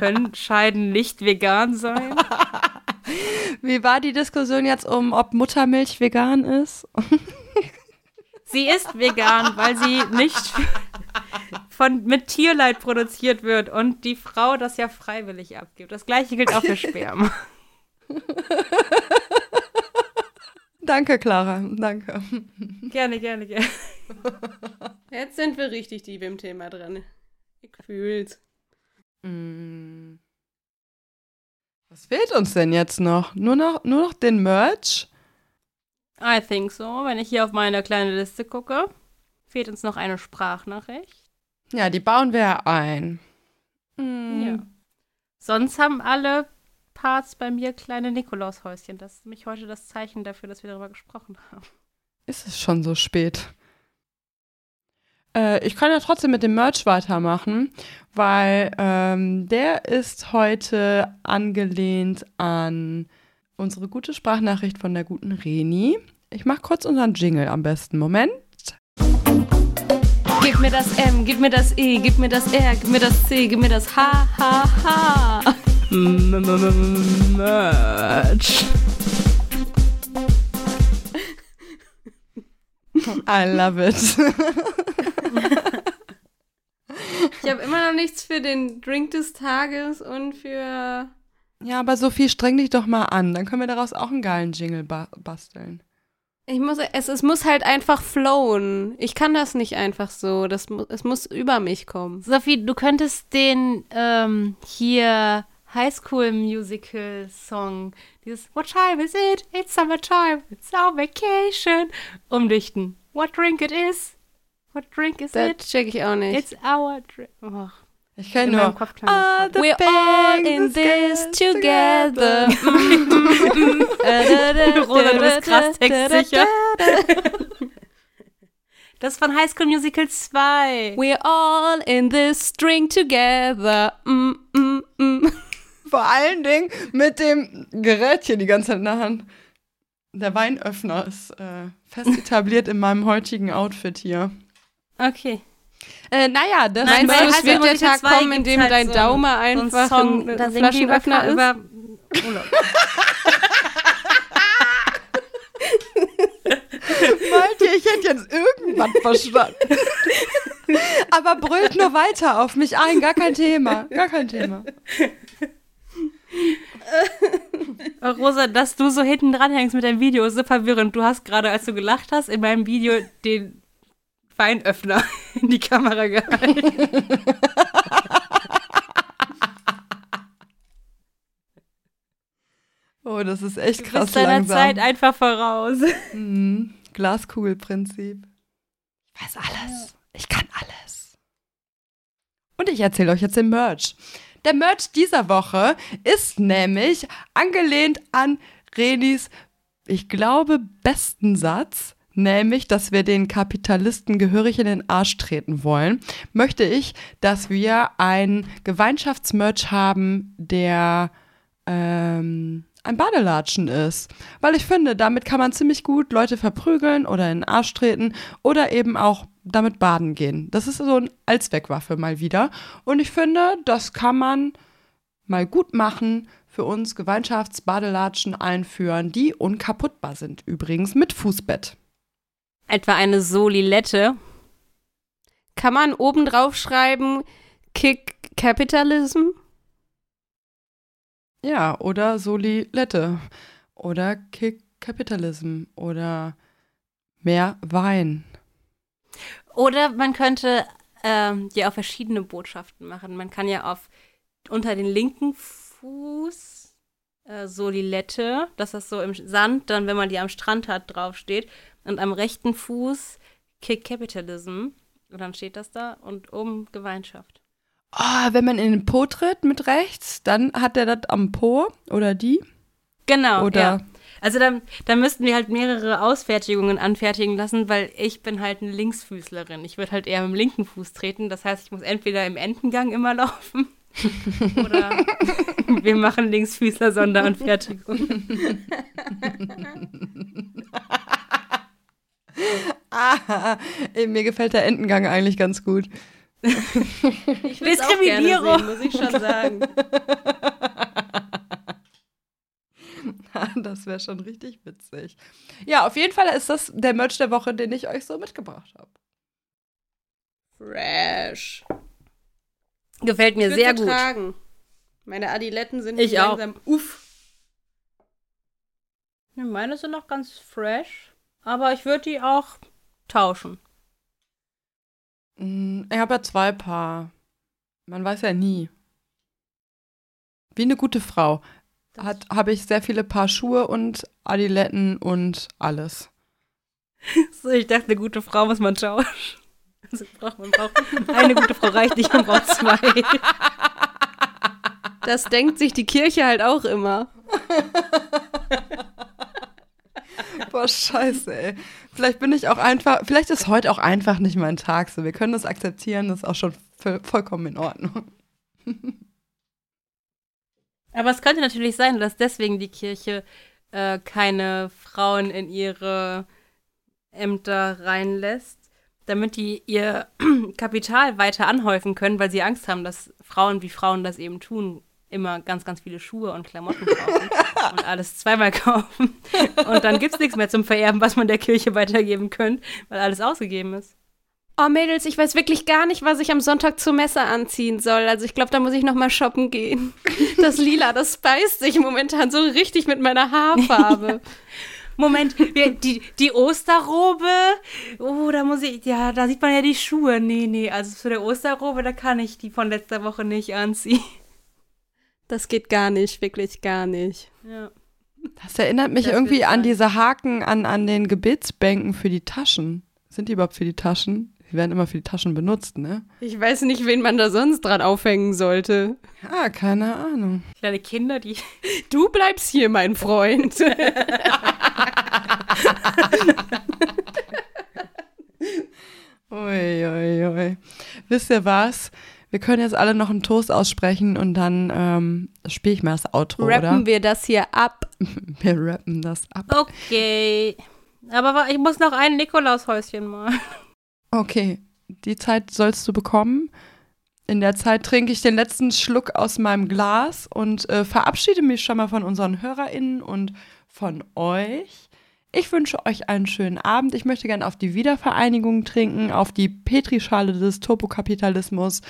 Können Scheiden nicht vegan sein? Wie war die Diskussion jetzt um, ob Muttermilch vegan ist? Sie ist vegan, weil sie nicht von, mit Tierleid produziert wird und die Frau das ja freiwillig abgibt. Das gleiche gilt auch für Sperma. Danke, Clara. Danke. Gerne, gerne, gerne. Jetzt sind wir richtig tief im Thema drin. Ich fühl's. Mm. Was fehlt uns denn jetzt noch? Nur noch, nur noch den Merch? I think so. Wenn ich hier auf meine kleine Liste gucke, fehlt uns noch eine Sprachnachricht. Ja, die bauen wir ja ein. Mm. Ja. Sonst haben alle Parts bei mir kleine Nikolaushäuschen. Das ist nämlich heute das Zeichen dafür, dass wir darüber gesprochen haben. Ist es schon so spät? Äh, ich kann ja trotzdem mit dem Merch weitermachen, weil ähm, der ist heute angelehnt an unsere gute Sprachnachricht von der guten Reni. Ich mache kurz unseren Jingle am besten. Moment. Gib mir das M, gib mir das E, gib mir das R, gib mir das C, gib mir das H, H, H. Merch. I love it. Ich habe immer noch nichts für den Drink des Tages und für. ja, aber Sophie, streng dich doch mal an. Dann können wir daraus auch einen geilen Jingle ba basteln. Ich muss, es, es muss halt einfach flowen. Ich kann das nicht einfach so. Das, es muss über mich kommen. Sophie, du könntest den ähm, hier Highschool Musical Song, dieses What time is it? It's summertime. It's our vacation. Umdichten. What drink it is? What drink is Das it? check ich auch nicht. It's our drink. Oh, Ich kenne nur. Klang Ah, das the We're all in this together. Rosa, du bist krass textsicher. Das ist von High School Musical 2. We're all in this drink together. Mm, mm, mm. Vor allen Dingen mit dem Gerätchen die ganze Zeit in der Hand. Der Weinöffner ist äh, fest etabliert in meinem heutigen Outfit hier. Okay. Äh, naja, das Nein, du, es wird der Tag 2 kommen, in dem halt dein so Daumen so einen einfach Song, ein die über, Flaschenöffner ist? über Urlaub. Ihr, ich hätte jetzt irgendwas verstanden. Aber brüllt nur weiter auf mich ein, gar kein Thema. Gar kein Thema. Oh, Rosa, dass du so hinten dran hängst mit deinem Video, ist so verwirrend. Du hast gerade, als du gelacht hast, in meinem Video den Weinöffner in die Kamera gehalten. Oh, das ist echt Du krass bist deiner langsam. Zeit einfach voraus. Mhm. Glaskugelprinzip. Ich weiß alles. Ich kann alles. Und ich erzähle euch jetzt den Merch. Der Merch dieser Woche ist nämlich angelehnt an Renis, ich glaube, besten Satz, nämlich, dass wir den Kapitalisten gehörig in den Arsch treten wollen, möchte ich, dass wir ein Gemeinschaftsmerch haben, der ähm, ein Badelatschen ist. Weil ich finde, damit kann man ziemlich gut Leute verprügeln oder in den Arsch treten oder eben auch damit baden gehen. Das ist so ein Allzweckwaffe mal wieder. Und ich finde, das kann man mal gut machen, für uns Gemeinschaftsbadelatschen einführen, die unkaputtbar sind. Übrigens mit Fußbett. Etwa eine Solilette. Kann man oben drauf schreiben, Kick Capitalism? Ja, oder Solilette. Oder Kick Capitalism. Oder mehr Wein. Oder man könnte ähm, ja auch verschiedene Botschaften machen. Man kann ja auf unter den linken Fuß äh, Solilette, dass das so im Sand, dann, wenn man die am Strand hat, draufsteht. Und am rechten Fuß Kick Capitalism. Und dann steht das da und oben Gemeinschaft. Oh, wenn man in den Po tritt mit rechts, dann hat der das am Po oder die. Genau. Oder ja. Also dann, dann müssten wir halt mehrere Ausfertigungen anfertigen lassen, weil ich bin halt eine Linksfüßlerin. Ich würde halt eher mit dem linken Fuß treten. Das heißt, ich muss entweder im Entengang immer laufen oder wir machen Linksfüßler Sonderanfertigung. ah, mir gefällt der Entengang eigentlich ganz gut. Ich auch Diskriminierung. sehen, muss ich schon sagen. das wäre schon richtig witzig. Ja, auf jeden Fall ist das der Merch der Woche, den ich euch so mitgebracht habe. Fresh. Gefällt mir sehr gut. Tragen. Meine Adiletten sind Ich auch. langsam uff. Ja, Meine sind noch ganz fresh, aber ich würde die auch tauschen. Mm, Ich habe ja zwei Paar. Man weiß ja nie. Wie eine gute Frau hat habe ich sehr viele Paar Schuhe und Adiletten und alles. So, ich dachte, eine gute Frau muss man tauschen. Also braucht man braucht eine gute Frau reicht nicht, man braucht zwei. Das denkt sich die Kirche halt auch immer. Boah, scheiße, ey. Vielleicht bin ich auch einfach, vielleicht ist heute auch einfach nicht mein Tag so. Wir können das akzeptieren, das ist auch schon voll, vollkommen in Ordnung. Aber es könnte natürlich sein, dass deswegen die Kirche äh, keine Frauen in ihre Ämter reinlässt, damit die ihr Kapital weiter anhäufen können, weil sie Angst haben, dass Frauen, wie Frauen das eben tun, immer ganz, ganz viele Schuhe und Klamotten kaufen und alles zweimal kaufen. Und dann gibt es nichts mehr zum Vererben, was man der Kirche weitergeben könnte, weil alles ausgegeben ist. Oh Mädels, ich weiß wirklich gar nicht, was ich am Sonntag zur Messe anziehen soll. Also ich glaube, da muss ich noch mal shoppen gehen. Das Lila, das speist sich momentan so richtig mit meiner Haarfarbe. Moment, die, die Osterrobe, oh, da muss ich, ja, da sieht man ja die Schuhe. Nee, nee, also zu der Osterrobe, da kann ich die von letzter Woche nicht anziehen. Das geht gar nicht, wirklich gar nicht. Ja. Das erinnert mich Das irgendwie an diese Haken an, an den Gebetsbänken für die Taschen. Sind die überhaupt für die Taschen? Die werden immer für die Taschen benutzt, ne? Ich weiß nicht, wen man da sonst dran aufhängen sollte. Ja, keine Ahnung. Kleine Kinder, die. Du bleibst hier, mein Freund. Ui, ui, ui. Wisst ihr was? Wir können jetzt alle noch einen Toast aussprechen und dann ähm, spiele ich mal das Outro, Rappen oder? wir das hier ab. Wir rappen das ab. Okay. Aber ich muss noch ein Nikolaushäuschen mal. Okay, die Zeit sollst du bekommen. In der Zeit trinke ich den letzten Schluck aus meinem Glas und äh, verabschiede mich schon mal von unseren HörerInnen und von euch. Ich wünsche euch einen schönen Abend. Ich möchte gerne auf die Wiedervereinigung trinken, auf die Petrischale des Turbokapitalismus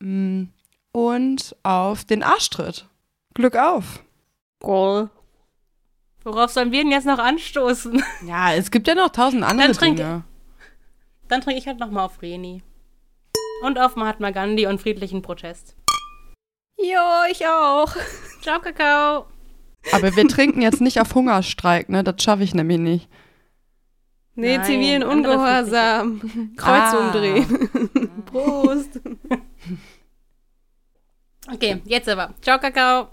und auf den Arschtritt. Glück auf! Goal. Worauf sollen wir denn jetzt noch anstoßen? Ja, es gibt ja noch tausend andere trink- Dinge. Dann trinke ich halt noch mal auf Reni. Und auf Mahatma Gandhi und friedlichen Protest. Jo, ich auch. Ciao, Kakao. Aber wir trinken jetzt nicht auf Hungerstreik, ne? Das schaffe ich nämlich nicht. Nee, Nein, zivilen Ungehorsam. Kreuz Ah. umdrehen. Prost. Okay, jetzt aber. Ciao, Kakao.